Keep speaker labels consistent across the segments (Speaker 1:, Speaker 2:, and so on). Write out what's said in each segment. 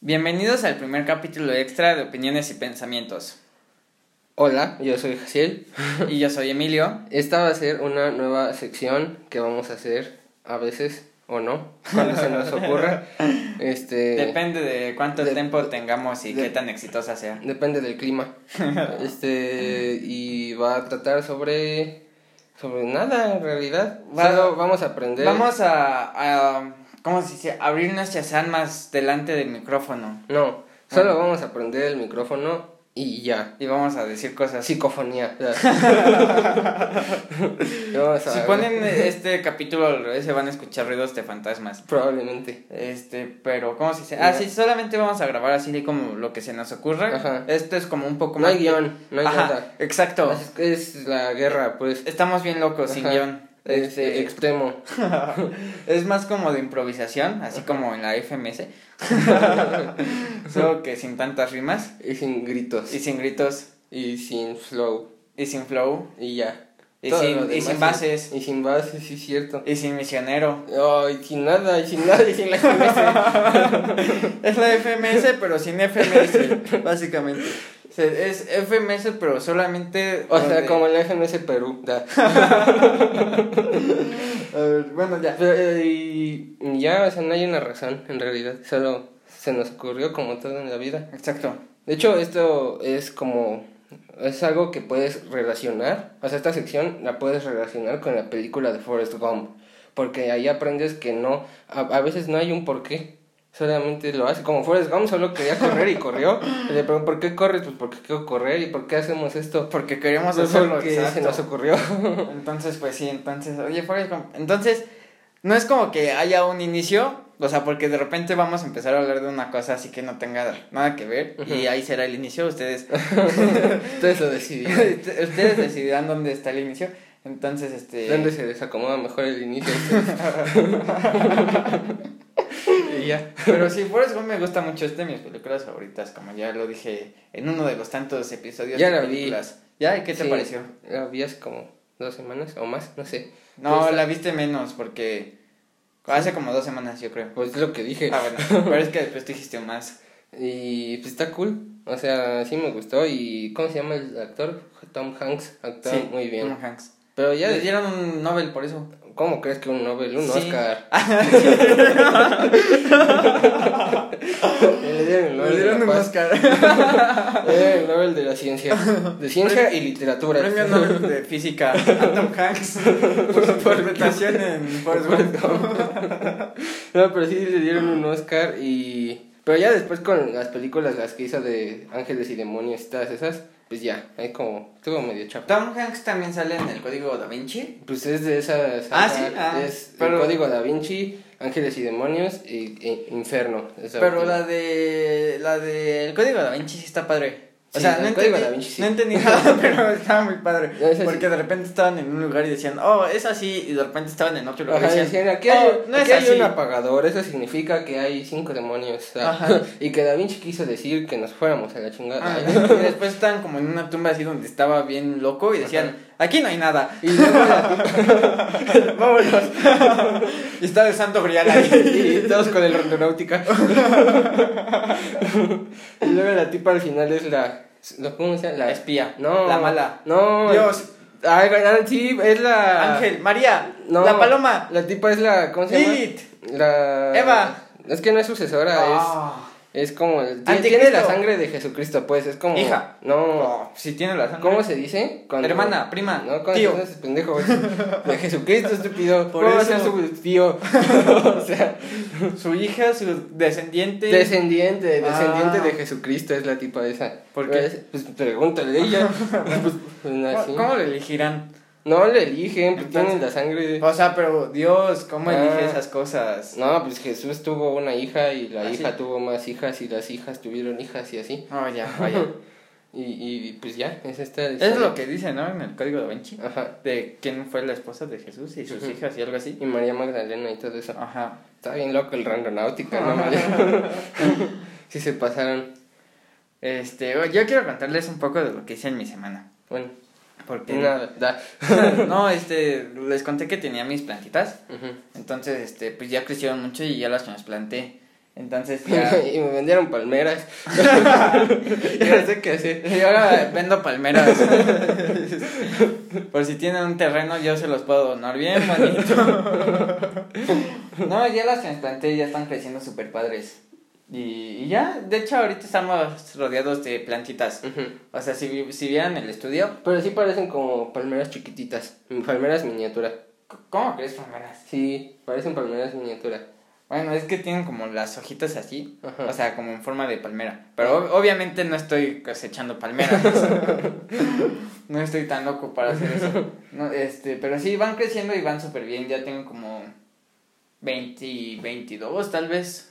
Speaker 1: Bienvenidos al primer capítulo extra de Opiniones y Pensamientos.
Speaker 2: Hola, yo soy Jaciel.
Speaker 1: Y yo soy Emilio.
Speaker 2: Esta va a ser una nueva sección que vamos a hacer a veces o no, cuando se nos ocurra. Este,
Speaker 1: Depende de cuánto
Speaker 2: de-
Speaker 1: tiempo tengamos y
Speaker 2: de-
Speaker 1: qué tan exitosa sea.
Speaker 2: depende del clima. Este, y va a tratar sobre sobre nada en realidad.
Speaker 1: Va-
Speaker 2: Solo vamos a aprender.
Speaker 1: Vamos a, a ¿cómo se dice? Abrir nuestras almas delante del micrófono.
Speaker 2: No, solo vamos a aprender el micrófono y ya.
Speaker 1: Y vamos a decir cosas.
Speaker 2: Psicofonía.
Speaker 1: Si ponen este capítulo al revés, se van a escuchar ruidos de fantasmas.
Speaker 2: probablemente.
Speaker 1: Este, pero, ¿cómo se dice? Ah, sí, solamente vamos a grabar así como lo que se nos ocurra.
Speaker 2: Ajá.
Speaker 1: Esto es como un poco
Speaker 2: No
Speaker 1: más.
Speaker 2: hay guion, no hay
Speaker 1: Ajá,
Speaker 2: nada.
Speaker 1: exacto.
Speaker 2: Es, la guerra, pues.
Speaker 1: Estamos bien locos, sin guion.
Speaker 2: Es
Speaker 1: Este,
Speaker 2: extremo.
Speaker 1: es más como de improvisación, así como en la FMS. Solo que sin tantas rimas
Speaker 2: Y sin gritos.
Speaker 1: y sin gritos
Speaker 2: Y sin flow.
Speaker 1: y sin flow
Speaker 2: Y ya.
Speaker 1: y sin, y sin
Speaker 2: es-
Speaker 1: bases
Speaker 2: Y sin bases, sí, cierto.
Speaker 1: y sin misionero.
Speaker 2: Oh, y sin nada, y sin nada, y sin la FMS.
Speaker 1: Es la FMS, pero sin FMS, básicamente. Se- Es FMS, pero solamente.
Speaker 2: O sea, como la FMS Perú. da.
Speaker 1: A ver, bueno, ya.
Speaker 2: Pero, eh, y ya, o sea, no hay una razón, en realidad. Solo se nos ocurrió como todo en la vida.
Speaker 1: Exacto.
Speaker 2: De hecho, esto es como... Es algo que puedes relacionar. O sea, esta sección la puedes relacionar con la película de Forrest Gump. Porque ahí aprendes que no... A, a veces no hay un porqué. Solamente lo hace. Como Forrest Gump solo quería correr y corrió. Y le pregunto, ¿por qué corres? Pues porque quiero correr. ¿Y por qué hacemos esto?
Speaker 1: Porque queríamos
Speaker 2: Pues
Speaker 1: hacerlo.
Speaker 2: porque
Speaker 1: exacto.
Speaker 2: se nos ocurrió.
Speaker 1: Entonces, pues sí, entonces, oye, Forrest Gump, entonces, no es como que haya un inicio, o sea, porque de repente vamos a empezar a hablar de una cosa así que no tenga nada que ver, y
Speaker 2: Ujú.
Speaker 1: ahí será el inicio, ustedes,
Speaker 2: Entonces lo decidí.
Speaker 1: ustedes decidirán dónde está el inicio, entonces, este...
Speaker 2: ¿Dónde se desacomoda mejor el inicio? y ya.
Speaker 1: Pero sí, Forrest Gump me gusta mucho, es de mis películas favoritas, como ya lo dije en uno de los tantos episodios
Speaker 2: Ya
Speaker 1: de
Speaker 2: la vi.
Speaker 1: películas. ¿Ya? ¿Y qué te
Speaker 2: Sí,
Speaker 1: pareció?
Speaker 2: La vi hace como dos semanas o más, no sé.
Speaker 1: No,
Speaker 2: Pues,
Speaker 1: la viste menos, porque hace como dos semanas, yo creo.
Speaker 2: Pues es lo que dije.
Speaker 1: Ah, bueno, pero es que después dijiste más.
Speaker 2: Y pues está cool. O sea, sí me gustó. ¿Y cómo se llama el actor? Tom Hanks. Actúa
Speaker 1: Sí,
Speaker 2: muy bien.
Speaker 1: Tom Hanks.
Speaker 2: Pero
Speaker 1: Ya le dieron un Nobel por eso.
Speaker 2: ¿cómo crees que un Nobel, un
Speaker 1: Sí.
Speaker 2: Oscar? le dieron el Nobel
Speaker 1: Le dieron
Speaker 2: de
Speaker 1: un
Speaker 2: la.
Speaker 1: Oscar.
Speaker 2: Le dieron el Nobel de la ciencia. De ciencia y literatura.
Speaker 1: Premio Nobel de Física a Tom Hanks por su interpretación en Forrest Gump.
Speaker 2: No, pero sí le dieron un Oscar y... Pero ya después con las películas, las que hizo de Ángeles y Demonios y todas esas, pues ya, ahí como, estuvo medio chafa.
Speaker 1: Tom Hanks también sale en el Código Da Vinci.
Speaker 2: Pues es de esas...
Speaker 1: Ah, sí, ah,
Speaker 2: es
Speaker 1: pero-
Speaker 2: el Código Da Vinci, Ángeles y Demonios y, e Inferno. esa
Speaker 1: Pero
Speaker 2: última.
Speaker 1: la de. La de. El Código Da Vinci sí está padre. O
Speaker 2: Sí,
Speaker 1: sea, no entendí,
Speaker 2: Da Vinci sí.
Speaker 1: no entendí nada, pero estaba muy padre.
Speaker 2: No,
Speaker 1: Porque
Speaker 2: sí.
Speaker 1: de repente estaban en un lugar y decían, oh, es así, y de repente estaban en otro lugar
Speaker 2: Ajá,
Speaker 1: y decían,
Speaker 2: aquí hay,
Speaker 1: "Oh, no
Speaker 2: aquí
Speaker 1: es
Speaker 2: hay
Speaker 1: así.
Speaker 2: un apagador, eso significa que hay cinco demonios.
Speaker 1: Ajá.
Speaker 2: y que Da Vinci quiso decir que nos fuéramos a la chingada.
Speaker 1: Ah, y después estaban como en una tumba así donde estaba bien loco y decían, aquí no hay nada.
Speaker 2: Y luego la tipa- Vámonos.
Speaker 1: Y estaba el santo grial ahí.
Speaker 2: y todos con el rondonáutica. y luego la tipa al final es la. ¿Cómo se llama?
Speaker 1: La espía.
Speaker 2: No.
Speaker 1: La mala.
Speaker 2: No.
Speaker 1: Dios.
Speaker 2: Ay, ah, sí, es la.
Speaker 1: Ángel, María,
Speaker 2: No.
Speaker 1: la paloma,
Speaker 2: La tipa es la. ¿Cómo se llama?
Speaker 1: Lilith.
Speaker 2: La.
Speaker 1: Eva.
Speaker 2: Es que no es sucesora,
Speaker 1: Ah.
Speaker 2: es. Es como. el- tiene,
Speaker 1: Anticristo.
Speaker 2: tiene la sangre de Jesucristo, pues. Es como.
Speaker 1: Hija.
Speaker 2: No.
Speaker 1: Si tiene la sangre.
Speaker 2: ¿Cómo se dice? Cuando-
Speaker 1: Hermana, prima,
Speaker 2: No, cuando
Speaker 1: tío.
Speaker 2: ese pendejo. es De Jesucristo, estúpido.
Speaker 1: Por
Speaker 2: ¿Cómo va a
Speaker 1: eso.
Speaker 2: ser su tío? o sea.
Speaker 1: Su hija, su descendiente.
Speaker 2: Descendiente, descendiente
Speaker 1: Ah.
Speaker 2: de Jesucristo es la tipa esa.
Speaker 1: ¿Por qué?
Speaker 2: Pues, pues pregúntale a ella. pues, pues,
Speaker 1: ¿Cómo,
Speaker 2: así.
Speaker 1: cómo le elegirán?
Speaker 2: No le eligen, pues tienen la sangre.
Speaker 1: O sea, pero Dios, ¿cómo
Speaker 2: Ah.
Speaker 1: elige esas cosas?
Speaker 2: No, pues Jesús tuvo una hija y la
Speaker 1: Ah,
Speaker 2: hija
Speaker 1: sí.
Speaker 2: tuvo más hijas y las hijas tuvieron hijas y así.
Speaker 1: Oh, ya, vaya.
Speaker 2: Y, y pues ya, es esta.
Speaker 1: Es lo que dice, ¿no? En el Código da Vinci.
Speaker 2: Ajá.
Speaker 1: De quién fue la esposa de Jesús y sus hijas y algo así.
Speaker 2: Y María Magdalena y todo eso.
Speaker 1: Ajá.
Speaker 2: Está bien loco el randonáutica, ¿no? sí se pasaron.
Speaker 1: Este, yo quiero contarles un poco de lo que hice en mi semana.
Speaker 2: Bueno,
Speaker 1: Porque
Speaker 2: da.
Speaker 1: no, este, les conté que tenía mis plantitas. Entonces, este, pues ya crecieron mucho y ya las trasplanté. Entonces ya...
Speaker 2: y me vendieron palmeras. y no sé qué hacer.
Speaker 1: Y ahora vendo palmeras. Por si tienen un terreno, yo se los puedo donar bien bonito. No, ya las trasplanté, ya están creciendo súper padres. Y, y ya, de hecho, ahorita estamos rodeados de plantitas. O sea, si, si vieran el estudio,
Speaker 2: Pero sí parecen como palmeras chiquititas. Palmeras miniatura.
Speaker 1: ¿cómo crees palmeras?
Speaker 2: Sí, parecen palmeras miniatura.
Speaker 1: Bueno, es que tienen como las hojitas así,
Speaker 2: Ajá.
Speaker 1: o sea, como en forma de palmera. Pero ob- obviamente no estoy cosechando palmeras. no estoy tan loco para hacer eso. No, este, pero sí, van creciendo y van súper bien. Ya tengo como 20, 22 tal vez.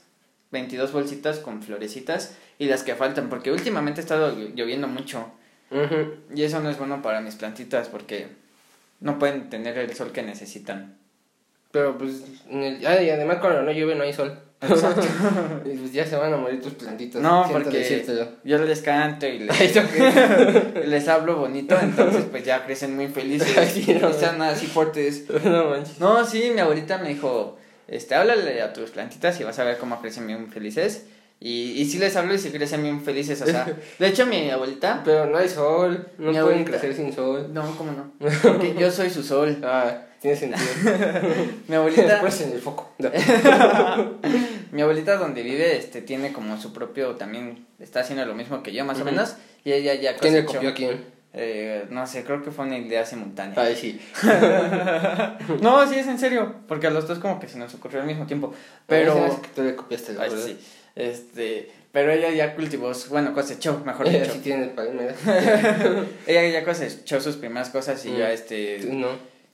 Speaker 1: 22 bolsitas con florecitas y las que faltan, porque últimamente ha estado llo- lloviendo mucho. Y eso no es bueno para mis plantitas porque no pueden tener el sol que necesitan.
Speaker 2: Pero pues, en el- además cuando no llueve no hay sol. y pues ya se van a morir tus plantitas.
Speaker 1: No, porque yo les canto y les, les hablo bonito, entonces pues ya crecen muy felices
Speaker 2: sí, no,
Speaker 1: y están así fuertes.
Speaker 2: no manches.
Speaker 1: No, sí, mi abuelita me dijo, este, háblale a tus plantitas y vas a ver cómo crecen bien felices. Y, y sí les hablo y sí crecen bien felices, o sea, de hecho mi abuelita,
Speaker 2: Pero no hay sol, no pueden
Speaker 1: abuelita.
Speaker 2: crecer sin sol.
Speaker 1: no, cómo no, porque yo soy su sol.
Speaker 2: Ah, tiene sentido.
Speaker 1: Mi abuelita,
Speaker 2: Después en el foco. No.
Speaker 1: mi abuelita donde vive, este, tiene como su propio, también está haciendo lo mismo que yo más o menos, y ella ya
Speaker 2: ¿Quién le copió a quién?
Speaker 1: Eh, no sé, creo que fue una idea simultánea.
Speaker 2: Ay, sí.
Speaker 1: No, sí, es en serio. Porque a los dos como que se nos ocurrió al mismo tiempo. Pero...
Speaker 2: Hace que tú le copiaste
Speaker 1: Ay, sí. Este... Pero ella ya cultivó, bueno, cosechó, mejor
Speaker 2: Ella
Speaker 1: dicho.
Speaker 2: sí tiene palmeras.
Speaker 1: Ella ya cosechó sus primeras cosas y
Speaker 2: Mm.
Speaker 1: ya este...
Speaker 2: Tú no.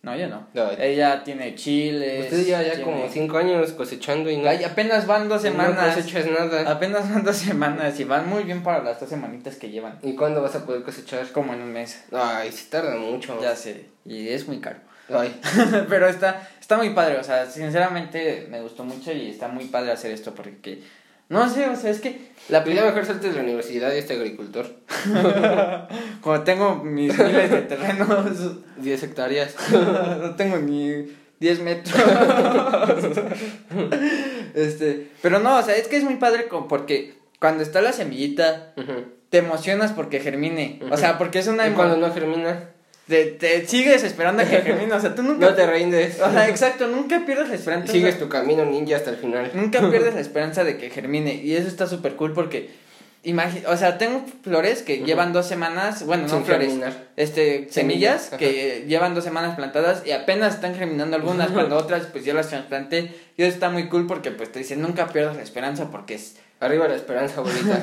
Speaker 1: No, yo no.
Speaker 2: No.
Speaker 1: Ella tiene chiles.
Speaker 2: Usted ya, ya
Speaker 1: tiene-
Speaker 2: como cinco años cosechando y no.
Speaker 1: Ay, apenas van dos
Speaker 2: no
Speaker 1: semanas.
Speaker 2: cosechas nada.
Speaker 1: apenas van dos semanas y van muy bien para las dos semanitas que llevan.
Speaker 2: ¿Y cuándo vas a poder cosechar?
Speaker 1: Como en un mes.
Speaker 2: Ay, sí tarda mucho.
Speaker 1: Ya sé. Y es muy caro.
Speaker 2: Ay,
Speaker 1: Pero está, está muy padre, o sea, sinceramente me gustó mucho y está muy padre hacer esto porque, no sé, o sea, es que la primera
Speaker 2: mejor salte de la universidad y este agricultor.
Speaker 1: como tengo mis miles de terrenos,
Speaker 2: 10 hectáreas.
Speaker 1: no tengo ni 10 metros. este, pero no, o sea, es que es muy padre porque cuando está la semillita te emocionas porque germine, o sea, porque es una
Speaker 2: Y cuando no germina,
Speaker 1: te, te sigues esperando a que germine, o sea, tú nunca
Speaker 2: no te rindes.
Speaker 1: o sea, exacto, nunca pierdes la esperanza.
Speaker 2: Sigues tu camino ninja hasta el final.
Speaker 1: Nunca pierdes la esperanza de que germine. Y eso está súper cool porque. o sea, tengo flores que llevan dos semanas. Bueno, no
Speaker 2: Sin
Speaker 1: flores.
Speaker 2: germinar.
Speaker 1: Este, semillas
Speaker 2: Semillas,
Speaker 1: que llevan dos semanas plantadas y apenas están germinando algunas. cuando otras, pues ya las trasplanté. Y eso está muy cool porque, pues te dicen, nunca pierdas la esperanza porque es.
Speaker 2: Arriba la esperanza, abuelita.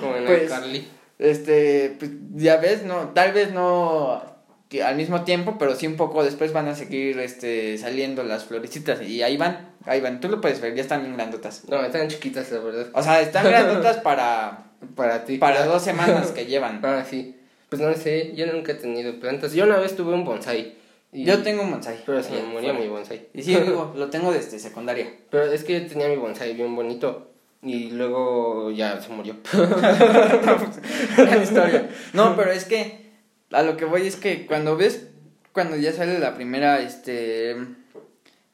Speaker 2: Como en
Speaker 1: Pues-
Speaker 2: el Carly.
Speaker 1: Este, pues ya ves, no. Tal vez no al mismo tiempo, pero sí un poco después van a seguir este saliendo las florecitas y ahí van, ahí van, tú lo puedes ver, ya están bien grandotas.
Speaker 2: No, están chiquitas, la verdad.
Speaker 1: O sea, están grandotas para
Speaker 2: Para ti.
Speaker 1: Para dos semanas que llevan.
Speaker 2: Ah, sí. Pues no sé, yo nunca he tenido plantas. Yo una vez tuve un bonsai. y-
Speaker 1: Yo tengo un bonsai.
Speaker 2: Pero se me
Speaker 1: afuera.
Speaker 2: mi bonsai.
Speaker 1: Y sí, digo, lo tengo desde secundaria.
Speaker 2: Pero es que yo tenía mi bonsai bien bonito. Y luego ya se murió.
Speaker 1: Gran historia. No, pero es que a lo que voy es que cuando ves, cuando ya sale la primera, este,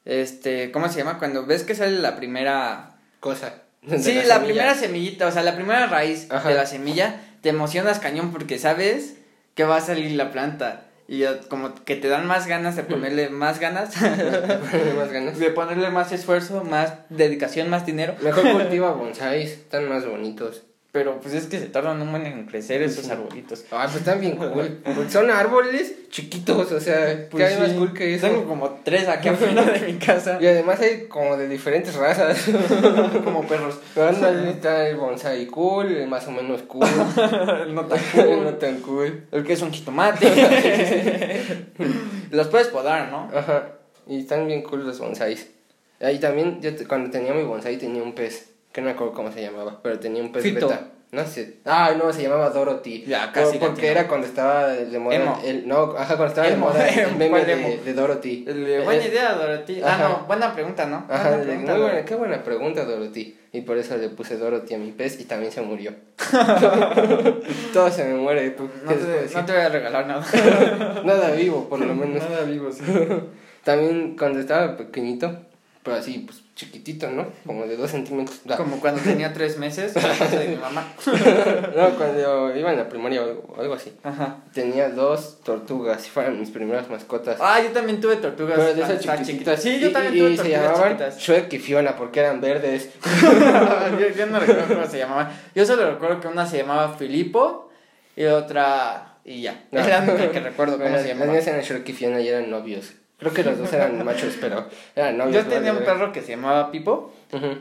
Speaker 1: este, ¿cómo se llama? Cuando ves que sale la primera,
Speaker 2: Cosa.
Speaker 1: Sí, la, primera semillita, o sea, la primera raíz
Speaker 2: Ajá.
Speaker 1: de la semilla, te emocionas cañón porque sabes que va a salir la planta. Y ya como que te dan más ganas de ponerle más ganas,
Speaker 2: más ganas.
Speaker 1: de ponerle más esfuerzo, más dedicación, más dinero.
Speaker 2: Mejor cultiva bonsais, están más bonitos.
Speaker 1: Pero pues es que se tardan un buen en crecer esos arbolitos.
Speaker 2: Ah, pues están bien cool. Porque son árboles chiquitos, o sea,
Speaker 1: Pues
Speaker 2: ¿qué hay más cool que eso?
Speaker 1: Tengo como tres aquí afuera de mi casa.
Speaker 2: Y además hay como de diferentes razas.
Speaker 1: como perros.
Speaker 2: Pero ándale, está el bonsai cool, el más o menos cool,
Speaker 1: no tan
Speaker 2: el
Speaker 1: cool.
Speaker 2: no tan cool.
Speaker 1: El que es un jitomate. Los puedes podar, ¿no?
Speaker 2: Ajá, y están bien cool los bonsais. Ahí también, yo cuando tenía mi bonsai tenía un pez, que no me acuerdo cómo se llamaba, pero tenía un pez
Speaker 1: Fito.
Speaker 2: beta. No sé. Ah, no, se llamaba Dorothy.
Speaker 1: Ya, casi
Speaker 2: Porque
Speaker 1: latino.
Speaker 2: era cuando estaba de moda
Speaker 1: Emo.
Speaker 2: el no, ajá, cuando estaba
Speaker 1: Emo,
Speaker 2: de moda el meme
Speaker 1: ¿cuál
Speaker 2: de, de Dorothy.
Speaker 1: El buena
Speaker 2: Eh,
Speaker 1: idea, Dorothy. Ah, no, buena pregunta, ¿no?
Speaker 2: Ajá,
Speaker 1: buena
Speaker 2: de-
Speaker 1: pregunta,
Speaker 2: muy buena, qué buena pregunta, Dorothy. Y por eso le puse Dorothy a mi pez y también se murió. Todo se me muere, ¿tú
Speaker 1: No te, no te voy a regalar nada.
Speaker 2: Nada vivo, por lo menos.
Speaker 1: Nada vivo, sí.
Speaker 2: También cuando estaba pequeñito, pero así, pues chiquitito, ¿no? Como de dos centímetros.
Speaker 1: Como cuando tenía tres meses, la casa de mi mamá.
Speaker 2: No, cuando iba en la primaria o algo, así.
Speaker 1: Ajá.
Speaker 2: Tenía dos tortugas, y fueron mis primeras mascotas.
Speaker 1: Ah, yo también tuve tortugas
Speaker 2: Pero de esas
Speaker 1: tan
Speaker 2: chiquititas.
Speaker 1: Sí, yo también
Speaker 2: y,
Speaker 1: tuve
Speaker 2: y se llamaban
Speaker 1: chiquitas.
Speaker 2: Shrek y Fiona porque eran verdes.
Speaker 1: yo, yo no recuerdo cómo se llamaba. Yo solo recuerdo que una se llamaba Filipo y otra. Y ya.
Speaker 2: No.
Speaker 1: Es la única que recuerdo cómo
Speaker 2: Bueno,
Speaker 1: se
Speaker 2: las
Speaker 1: llamaba.
Speaker 2: mías eran Shrek y Fiona y eran novios. Creo que los dos eran machos, pero eran novios.
Speaker 1: Yo tenía un perro que se llamaba Pipo.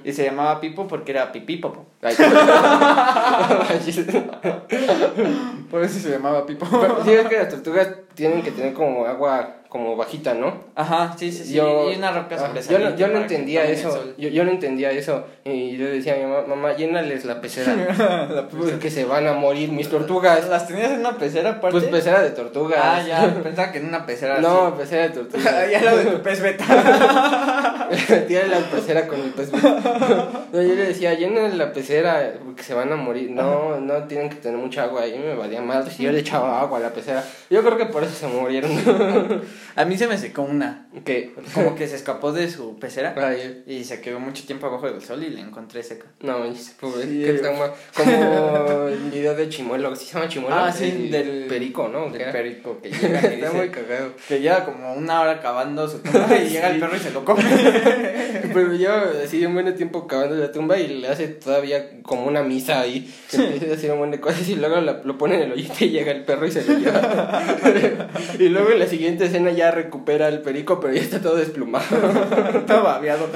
Speaker 1: Y se llamaba Pipo porque era pipí popo.
Speaker 2: Ay.
Speaker 1: Por eso se llamaba Pipo.
Speaker 2: Pero sí, es que las tortugas tienen que tener como agua como bajita, ¿no?
Speaker 1: Ajá, sí, sí, sí.
Speaker 2: Yo,
Speaker 1: y una roca
Speaker 2: ah, yo, no, yo no entendía eso. Yo, yo no entendía eso. Y yo decía a mi mamá, mamá, llénales la pecera.
Speaker 1: La
Speaker 2: que se van a morir mis tortugas.
Speaker 1: ¿Las tenías en una pecera aparte?
Speaker 2: Pues pecera de tortugas.
Speaker 1: Ah, ya. Pensaba que en una pecera
Speaker 2: No,
Speaker 1: así.
Speaker 2: pecera de tortugas.
Speaker 1: ya lo de tu pez beta.
Speaker 2: Tiene la pecera con el pez. No, yo le decía, llenen la pecera porque se van a morir. No, no tienen que tener mucha agua. Y me valía mal si yo le echaba agua a la pecera. Yo creo que por eso se murieron.
Speaker 1: A mí se me secó una.
Speaker 2: que
Speaker 1: Como que se escapó de su pecera.
Speaker 2: Ay,
Speaker 1: Y se quedó mucho tiempo abajo del sol y la encontré seca.
Speaker 2: no, pobre.
Speaker 1: Sí,
Speaker 2: qué trauma. Como el video de Chimuelo. ¿Sí se llama Chimuelo?
Speaker 1: Ah, sí,
Speaker 2: El
Speaker 1: del-
Speaker 2: perico, ¿no? ¿Qué
Speaker 1: Del perico que llega y
Speaker 2: Está
Speaker 1: dice
Speaker 2: muy cagado.
Speaker 1: que lleva como una hora cavando su tumba y llega el perro y se lo come.
Speaker 2: Pero lleva así un buen tiempo cavando la tumba y le hace todavía como una misa ahí. Empieza a hacer un buen de cosas y luego la- lo pone en el hoyito y llega el perro y se lo lleva. y luego en la siguiente escena ya recupera el perico, pero ya está todo desplumado.
Speaker 1: Está babeado.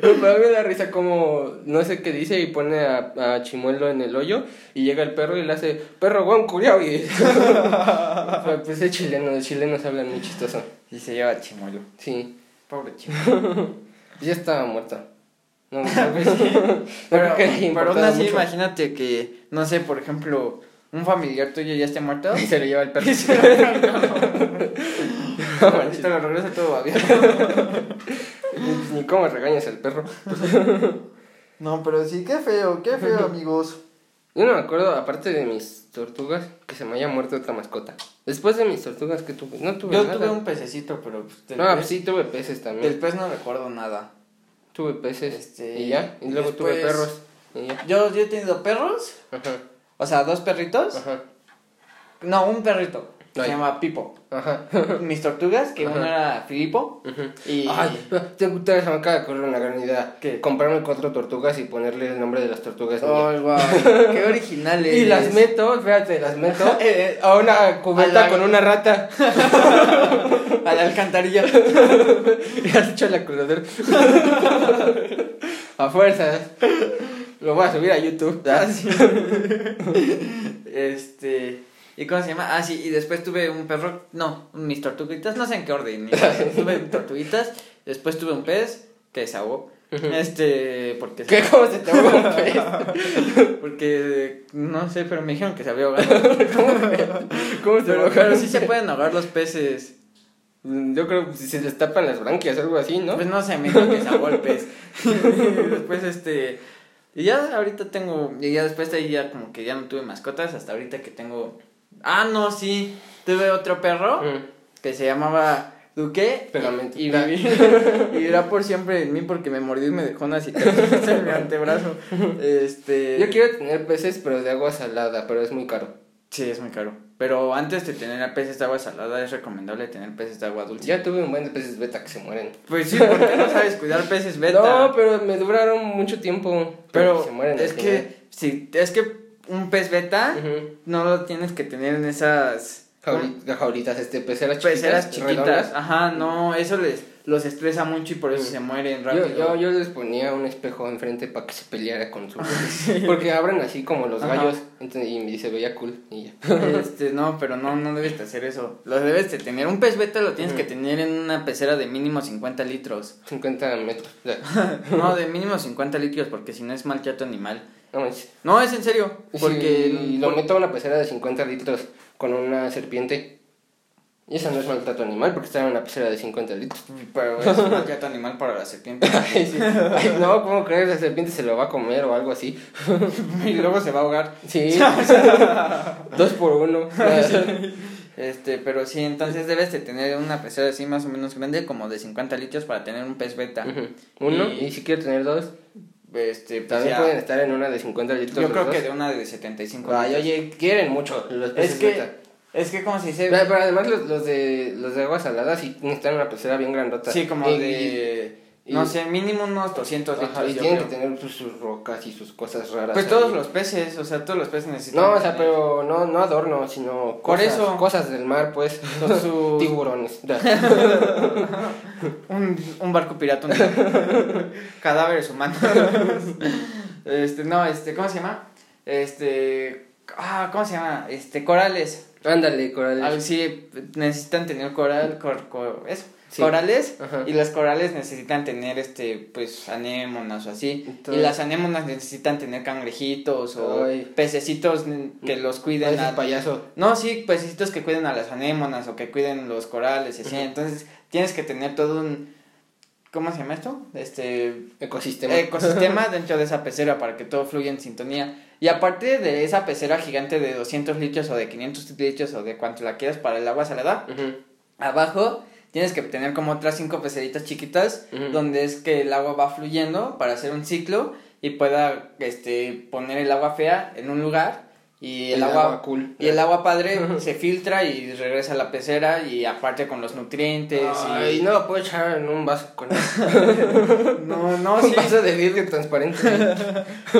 Speaker 2: Pero me da risa como no sé qué dice y pone a, a Chimuelo en el hoyo y llega el perro y le hace perro guan curiao y pues es chileno, los chilenos hablan muy chistoso.
Speaker 1: Y se lleva chimuelo.
Speaker 2: Sí,
Speaker 1: Pobre chimuelo.
Speaker 2: ya estaba muerto. No, no,
Speaker 1: Pero, pero aún así,
Speaker 2: mucho.
Speaker 1: imagínate que, no sé, por ejemplo, un familiar tuyo ya esté muerto.
Speaker 2: Y se lo lleva el perro.
Speaker 1: Y se lo- lo regresa todo babeado.
Speaker 2: Ni cómo regañas al perro.
Speaker 1: No, pero sí, qué feo, qué feo, amigos.
Speaker 2: Yo no me acuerdo, aparte de mis tortugas, que se me haya muerto otra mascota. Después de mis tortugas que tuve, no tuve
Speaker 1: Yo
Speaker 2: nada.
Speaker 1: tuve un pececito, pero pues, del,
Speaker 2: No,
Speaker 1: pez,
Speaker 2: pues sí, tuve peces
Speaker 1: del
Speaker 2: también.
Speaker 1: pez no recuerdo nada.
Speaker 2: Tuve peces
Speaker 1: Este,
Speaker 2: y ya. Y luego tuve perros y ya.
Speaker 1: Yo, yo he tenido perros,
Speaker 2: Ajá,
Speaker 1: o sea, dos perritos.
Speaker 2: ajá,
Speaker 1: No, un perrito. Se llama Pipo.
Speaker 2: ajá.
Speaker 1: Mis tortugas, que
Speaker 2: Ajá.
Speaker 1: uno era Filipo. Y.
Speaker 2: Ay, tengo, te se me acaba de ocurrir una gran idea.
Speaker 1: ¿Qué?
Speaker 2: Comprarme cuatro tortugas y ponerle el nombre de las tortugas. niña.
Speaker 1: Guau, Qué original
Speaker 2: y las meto, espérate, las meto
Speaker 1: Eh, eh,
Speaker 2: a una cubeta
Speaker 1: A la-
Speaker 2: con una rata.
Speaker 1: a la alcantarilla.
Speaker 2: y has hecho la cruzadera. a fuerzas. Lo voy a subir a YouTube.
Speaker 1: Ah, sí. este. ¿Y cómo se llama? Ah, sí, y después tuve un perro. No, mis tortuguitas, no sé en qué orden. tuve tortuguitas, después tuve un pez que se ahogó. Este, porque.
Speaker 2: ¿Qué? ¿Cómo se te ahoga un pez?
Speaker 1: Porque. No sé, pero me dijeron que se había ahogado.
Speaker 2: ¿Cómo se
Speaker 1: Pero, pero sí se pueden ahogar los peces.
Speaker 2: Yo creo que si se les tapan las branquias o algo así, ¿no?
Speaker 1: Pues no sé, me dijeron que se ahogó el pez. Después, este. Y ya ahorita tengo. Y ya después de ahí ya como que ya no tuve mascotas. Hasta ahorita que tengo. Ah, no, sí. Tuve otro perro
Speaker 2: Mm.
Speaker 1: que se llamaba Duque.
Speaker 2: Pegamento.
Speaker 1: Y, y viví- y vivirá por siempre en mí porque me mordió y me dejó una cicatriz en mi antebrazo. Este.
Speaker 2: Yo quiero tener peces, pero de agua salada, pero es muy caro.
Speaker 1: Sí, es muy caro. Pero antes de tener peces de agua salada, es recomendable tener peces de agua dulce.
Speaker 2: Ya tuve un buen de peces beta que se mueren.
Speaker 1: Pues sí, porque no sabes cuidar peces beta.
Speaker 2: No, pero me duraron mucho tiempo.
Speaker 1: pero
Speaker 2: se mueren.
Speaker 1: es que, sí, es que un pez beta no lo tienes que tener en esas
Speaker 2: Jauritas, este, peceras chiquitas.
Speaker 1: peceras chiquitas.
Speaker 2: redondas.
Speaker 1: Ajá, no, eso les los estresa mucho y por eso
Speaker 2: Mm.
Speaker 1: se mueren rápido.
Speaker 2: yo, yo les ponía un espejo enfrente para que se peleara con su... Porque abren así como los
Speaker 1: Ajá.
Speaker 2: gallos entonces, y se veía cool y ya.
Speaker 1: Este, no, pero no, no debes de hacer eso. Lo debes de tener. Un pez beta lo tienes que tener en una pecera de mínimo 50 litros.
Speaker 2: 50 metros.
Speaker 1: No, de mínimo 50 litros, porque si no es maltrato animal.
Speaker 2: no manches.
Speaker 1: No, es en serio. Porque
Speaker 2: Si lo meto a una pecera de 50 litros con una serpiente. Y eso no es maltrato animal porque está en una pecera de 50 litros.
Speaker 1: Pero es un maltrato animal para la serpiente.
Speaker 2: Ay, sí. Ay, no, ¿cómo crees? La serpiente se lo va a comer o algo así.
Speaker 1: y luego se va a ahogar.
Speaker 2: Sí. Dos por uno.
Speaker 1: Este, pero sí, entonces debes de tener una pecera así más o menos grande, como de 50 litros para tener un pez beta.
Speaker 2: Uno,
Speaker 1: Y-
Speaker 2: y, si quieres tener dos,
Speaker 1: Este, pues
Speaker 2: también
Speaker 1: ya-
Speaker 2: pueden estar en una de 50 litros.
Speaker 1: Yo creo
Speaker 2: dos.
Speaker 1: que de una de 75
Speaker 2: Ay,
Speaker 1: litros.
Speaker 2: oye, quieren mucho los
Speaker 1: Es
Speaker 2: peces
Speaker 1: que,
Speaker 2: beta.
Speaker 1: es que como se dice,
Speaker 2: Pero, pero además los, los de los de agua salada sí necesitan una pecera bien grandota.
Speaker 1: sí, como
Speaker 2: Y-
Speaker 1: de,
Speaker 2: y-
Speaker 1: no sé, mínimo unos 200
Speaker 2: Ajá,
Speaker 1: litros.
Speaker 2: y
Speaker 1: yo
Speaker 2: tienen
Speaker 1: creo.
Speaker 2: que tener pues, sus rocas y sus cosas raras.
Speaker 1: Pues
Speaker 2: ahí.
Speaker 1: todos los peces, o sea, todos los peces necesitan.
Speaker 2: No, o sea,
Speaker 1: tener
Speaker 2: pero no, no adorno, sino
Speaker 1: Por
Speaker 2: cosas,
Speaker 1: eso.
Speaker 2: cosas del mar, pues. Tiburones.
Speaker 1: Un, un barco pirata, un cadáveres humanos. este, no, este, ¿cómo se llama? Este, ah, ¿cómo se llama? Este, corales.
Speaker 2: Ándale, corales.
Speaker 1: Ah, sí, necesitan tener coral, cor, cor- eso,
Speaker 2: Sí.
Speaker 1: corales.
Speaker 2: Ajá.
Speaker 1: Y las corales necesitan tener, este, pues, anémonas o así.
Speaker 2: Entonces-
Speaker 1: y las anémonas necesitan tener cangrejitos o
Speaker 2: Ay.
Speaker 1: pececitos que los cuiden. A-
Speaker 2: payaso.
Speaker 1: No, sí, pececitos que cuiden a las anémonas o que cuiden los corales y así. Entonces, tienes que tener todo un... ¿Cómo se llama esto? Este...
Speaker 2: Ecosistema.
Speaker 1: Ecosistema dentro de esa pecera para que todo fluya en sintonía. Y aparte de esa pecera gigante de 200 litros o de 500 litros o de cuanto la quieras para el agua salada,
Speaker 2: Ujú.
Speaker 1: abajo tienes que tener como otras cinco peceritas chiquitas donde es que el agua va fluyendo para hacer un ciclo y pueda este poner el agua fea en un lugar y el, agua,
Speaker 2: cool.
Speaker 1: y el agua padre se filtra y regresa a la pecera y aparte con los nutrientes
Speaker 2: Ay,
Speaker 1: y
Speaker 2: no lo puedo echar en un vaso con
Speaker 1: no no
Speaker 2: un
Speaker 1: sí,
Speaker 2: vaso de vidrio transparente.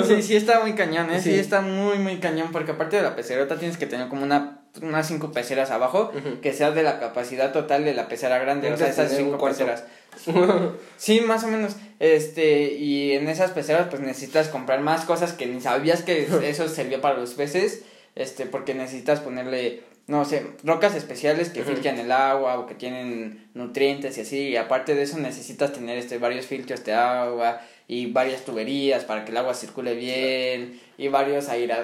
Speaker 1: sí sí está muy cañón eh sí.
Speaker 2: Sí.
Speaker 1: está muy muy cañón porque aparte de la pecerota tienes que tener como una unas cinco peceras abajo que sea de la capacidad total de la pecera grande o sea esas cinco peceras Sí, más o menos. Este, y en esas peceras pues necesitas comprar más cosas que ni sabías que eso servía para los peces, este, porque necesitas ponerle, no sé, rocas especiales que
Speaker 2: Ujú.
Speaker 1: filtran el agua o que tienen nutrientes y así, y aparte de eso necesitas tener este varios filtros de agua y varias tuberías para que el agua circule bien y varios aire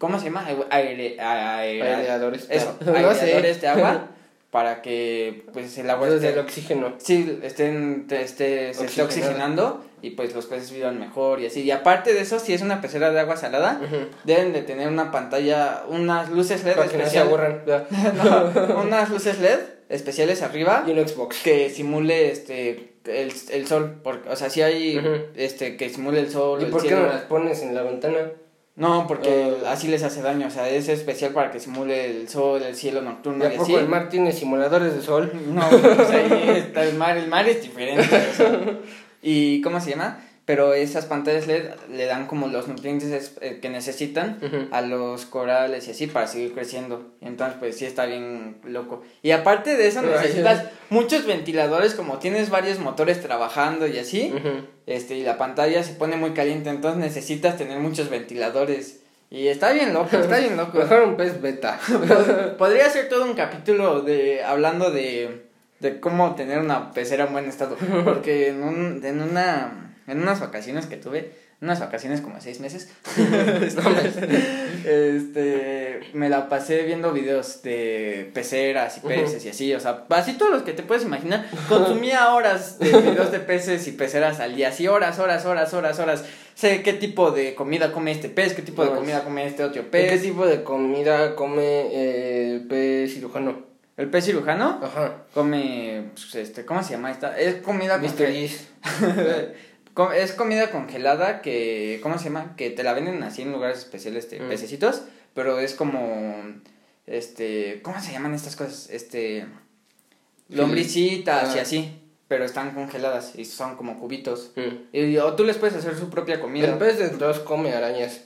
Speaker 1: ¿Cómo se llama? Aire, aire,
Speaker 2: Aireadores.
Speaker 1: Eso, aireadores de agua para que pues el agua
Speaker 2: Los
Speaker 1: esté-
Speaker 2: del oxígeno.
Speaker 1: Sí, estén, te- esté, se esté oxigenando y pues los peces vivan mejor y así. Y aparte de eso, si es una pecera de agua salada,
Speaker 2: Ujú.
Speaker 1: deben de tener una pantalla, unas luces LED
Speaker 2: Para que no se
Speaker 1: especiales.
Speaker 2: aburran.
Speaker 1: No, unas luces LED especiales arriba
Speaker 2: Y un Xbox.
Speaker 1: que simule este el, el sol, porque, o sea, si hay
Speaker 2: Ujú.
Speaker 1: este que simule el sol,
Speaker 2: ¿Y
Speaker 1: el
Speaker 2: por qué
Speaker 1: cielo.
Speaker 2: no las pones en la ventana?
Speaker 1: No, porque así les hace daño, o sea, es especial para que simule el sol, el cielo nocturno
Speaker 2: ¿Y
Speaker 1: así.
Speaker 2: el mar tiene simuladores de sol?
Speaker 1: No, pues ahí está el mar, el mar es diferente. o sea. ¿Y cómo se llama? Pero esas pantallas LED le dan como los nutrientes es- eh, que necesitan a los corales y así para seguir creciendo. Entonces, pues sí está bien loco. Y aparte de eso, necesitas muchos ventiladores, como tienes varios motores trabajando y así. Este, y la pantalla se pone muy caliente, entonces necesitas tener muchos ventiladores. Y está bien loco, está bien loco.
Speaker 2: Mejor un pez beta.
Speaker 1: Pod- Podría ser todo un capítulo de hablando de, de cómo tener una pecera en buen estado. Porque en, un, en una en unas vacaciones que tuve, unas vacaciones como de seis meses, este, me la pasé viendo videos de peceras y peces y así, o sea, así todos los que te puedes imaginar. Consumía horas de videos de peces y peceras al día, así horas, horas, horas, horas, horas. Sé qué tipo de comida come este pez, qué tipo de comida come este otro
Speaker 2: ¿Qué
Speaker 1: pez.
Speaker 2: tipo de comida come eh, el pez cirujano?
Speaker 1: El pez cirujano
Speaker 2: Ajá.
Speaker 1: come, pues, este, ¿cómo se llama esta? Es comida
Speaker 2: Mr.
Speaker 1: es comida congelada que, ¿cómo se llama? Que te la venden así en lugares especiales
Speaker 2: Mm.
Speaker 1: pececitos, pero es como, este, ¿cómo se llaman estas cosas? Este, lombricitas y
Speaker 2: Ah.
Speaker 1: así, pero están congeladas y son como cubitos.
Speaker 2: Mm.
Speaker 1: Y, o tú les puedes hacer su propia comida.
Speaker 2: El pez de dos come arañas.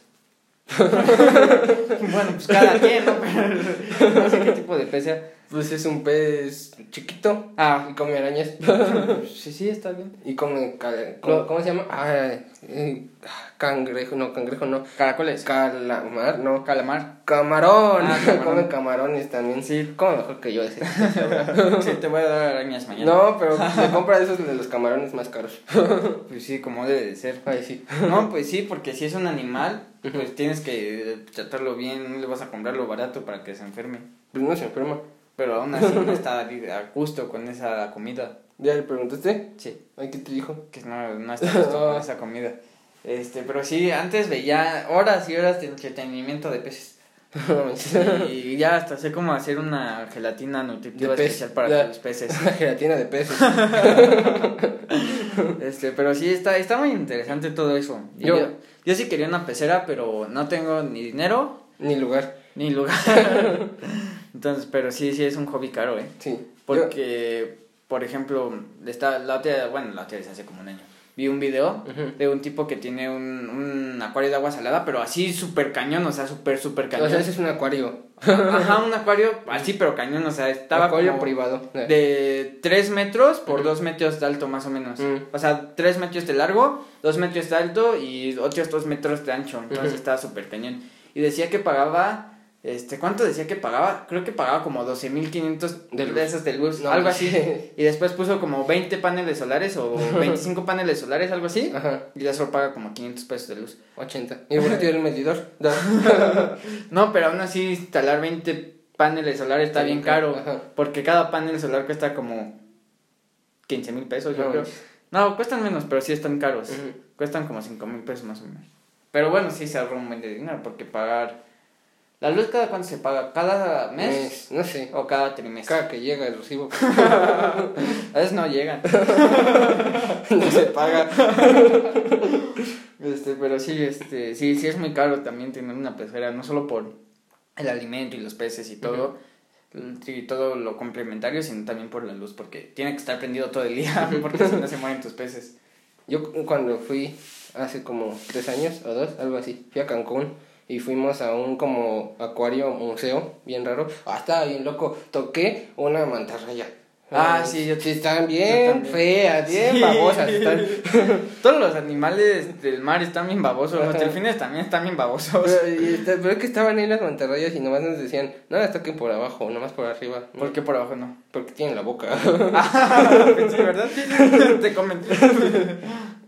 Speaker 1: bueno, pues cada quien, ¿no? Pero no sé qué tipo de pez sea.
Speaker 2: Pues es un pez chiquito
Speaker 1: Ah,
Speaker 2: y come arañas.
Speaker 1: sí, sí, está bien.
Speaker 2: y come. ¿Cómo, se llama? Ah, eh, cangrejo, no, cangrejo no.
Speaker 1: Caracoles.
Speaker 2: Calamar, no.
Speaker 1: Calamar.
Speaker 2: Camarón.
Speaker 1: Ah, camarón.
Speaker 2: come camarones también.
Speaker 1: Sí.
Speaker 2: Come mejor que yo ese.
Speaker 1: Sí, te voy a dar arañas mañana.
Speaker 2: no, pero me compra esos de los camarones más caros.
Speaker 1: Pues sí, como debe de ser.
Speaker 2: Ay, sí.
Speaker 1: No, pues sí, porque si es un animal, pues tienes que tratarlo bien, no le vas a comprar lo barato para que se enferme.
Speaker 2: Pues no se enferma.
Speaker 1: Pero aún así no está a gusto con esa comida.
Speaker 2: ¿Ya le preguntaste?
Speaker 1: Sí,
Speaker 2: Ay, ¿qué te dijo?
Speaker 1: que no, no está a gusto con esa comida. Este, pero sí, antes veía horas y horas de entretenimiento de peces. y ya hasta sé cómo hacer una gelatina nutritiva especial para los peces.
Speaker 2: Gelatina de peces.
Speaker 1: Este, pero sí, está, está muy interesante todo eso.
Speaker 2: Yo-
Speaker 1: Yo, yo, sí quería una pecera, pero no tengo ni dinero
Speaker 2: Ni lugar.
Speaker 1: ni lugar. Entonces, pero sí, sí es un hobby caro, ¿eh?
Speaker 2: Sí.
Speaker 1: Porque, por ejemplo, está, la otra, bueno, la otra hace como un año, vi un video
Speaker 2: Ujú.
Speaker 1: de un tipo que tiene un, un acuario de agua salada, pero así súper cañón, o sea, súper, súper
Speaker 2: O
Speaker 1: cañón.
Speaker 2: sea, ese es un acuario.
Speaker 1: Ajá, un acuario así, pero cañón, o sea, estaba
Speaker 2: acuario
Speaker 1: como
Speaker 2: privado.
Speaker 1: de 3 metros por 2 metros de alto, más o menos.
Speaker 2: Mm.
Speaker 1: O sea, 3 metros de largo, 2 metros de alto y otros 2 metros de ancho. Entonces estaba súper cañón. Y decía que pagaba, este, ¿cuánto decía que pagaba? Creo que pagaba como 12.500
Speaker 2: De
Speaker 1: de, esas de luz,
Speaker 2: No,
Speaker 1: algo así. Y después puso como 20 paneles solares o 25 paneles solares, algo así.
Speaker 2: Ajá.
Speaker 1: Y ya solo paga como 500 pesos de luz.
Speaker 2: 80. Y tiene el medidor.
Speaker 1: No, pero aún así instalar 20 paneles solares está
Speaker 2: Está
Speaker 1: bien
Speaker 2: bien
Speaker 1: caro.
Speaker 2: ajá.
Speaker 1: Porque cada panel solar cuesta como 15 mil pesos, yo
Speaker 2: No,
Speaker 1: creo. No, cuestan menos, pero sí están caros. Cuestan como 5 mil pesos más o menos. Pero bueno, sí se ahorra un buen de dinero porque pagar... ¿La luz cada cuánto se paga? ¿Cada mes?
Speaker 2: Mes, No sé.
Speaker 1: ¿O cada trimestre?
Speaker 2: Cada que llega el recibo.
Speaker 1: A veces no llegan.
Speaker 2: no se paga.
Speaker 1: Este, pero sí, este, sí, sí es muy caro también tener una pecera, no solo por el alimento y los peces y todo, y todo lo complementario, sino también por la luz, porque tiene que estar prendido todo el día, porque si no se mueren tus peces.
Speaker 2: Yo cuando fui hace como tres años o dos, algo así, fui a Cancún y fuimos a un como acuario museo bien raro. Ah, estaba bien loco. Toqué una mantarraya.
Speaker 1: Ah,
Speaker 2: Ay,
Speaker 1: sí, yo-
Speaker 2: sí,
Speaker 1: yo
Speaker 2: bien
Speaker 1: también.
Speaker 2: feas, bien
Speaker 1: Sí.
Speaker 2: babosas. están.
Speaker 1: Todos los animales del mar están bien babosos, los
Speaker 2: Ajá.
Speaker 1: delfines también están bien babosos.
Speaker 2: Pero, pero es que estaban ahí las mantarrayas y nomás nos decían, no las toquen por abajo, nomás por arriba.
Speaker 1: ¿Por qué por abajo no?
Speaker 2: Porque tienen la boca.
Speaker 1: sí, ¿verdad? Te comen.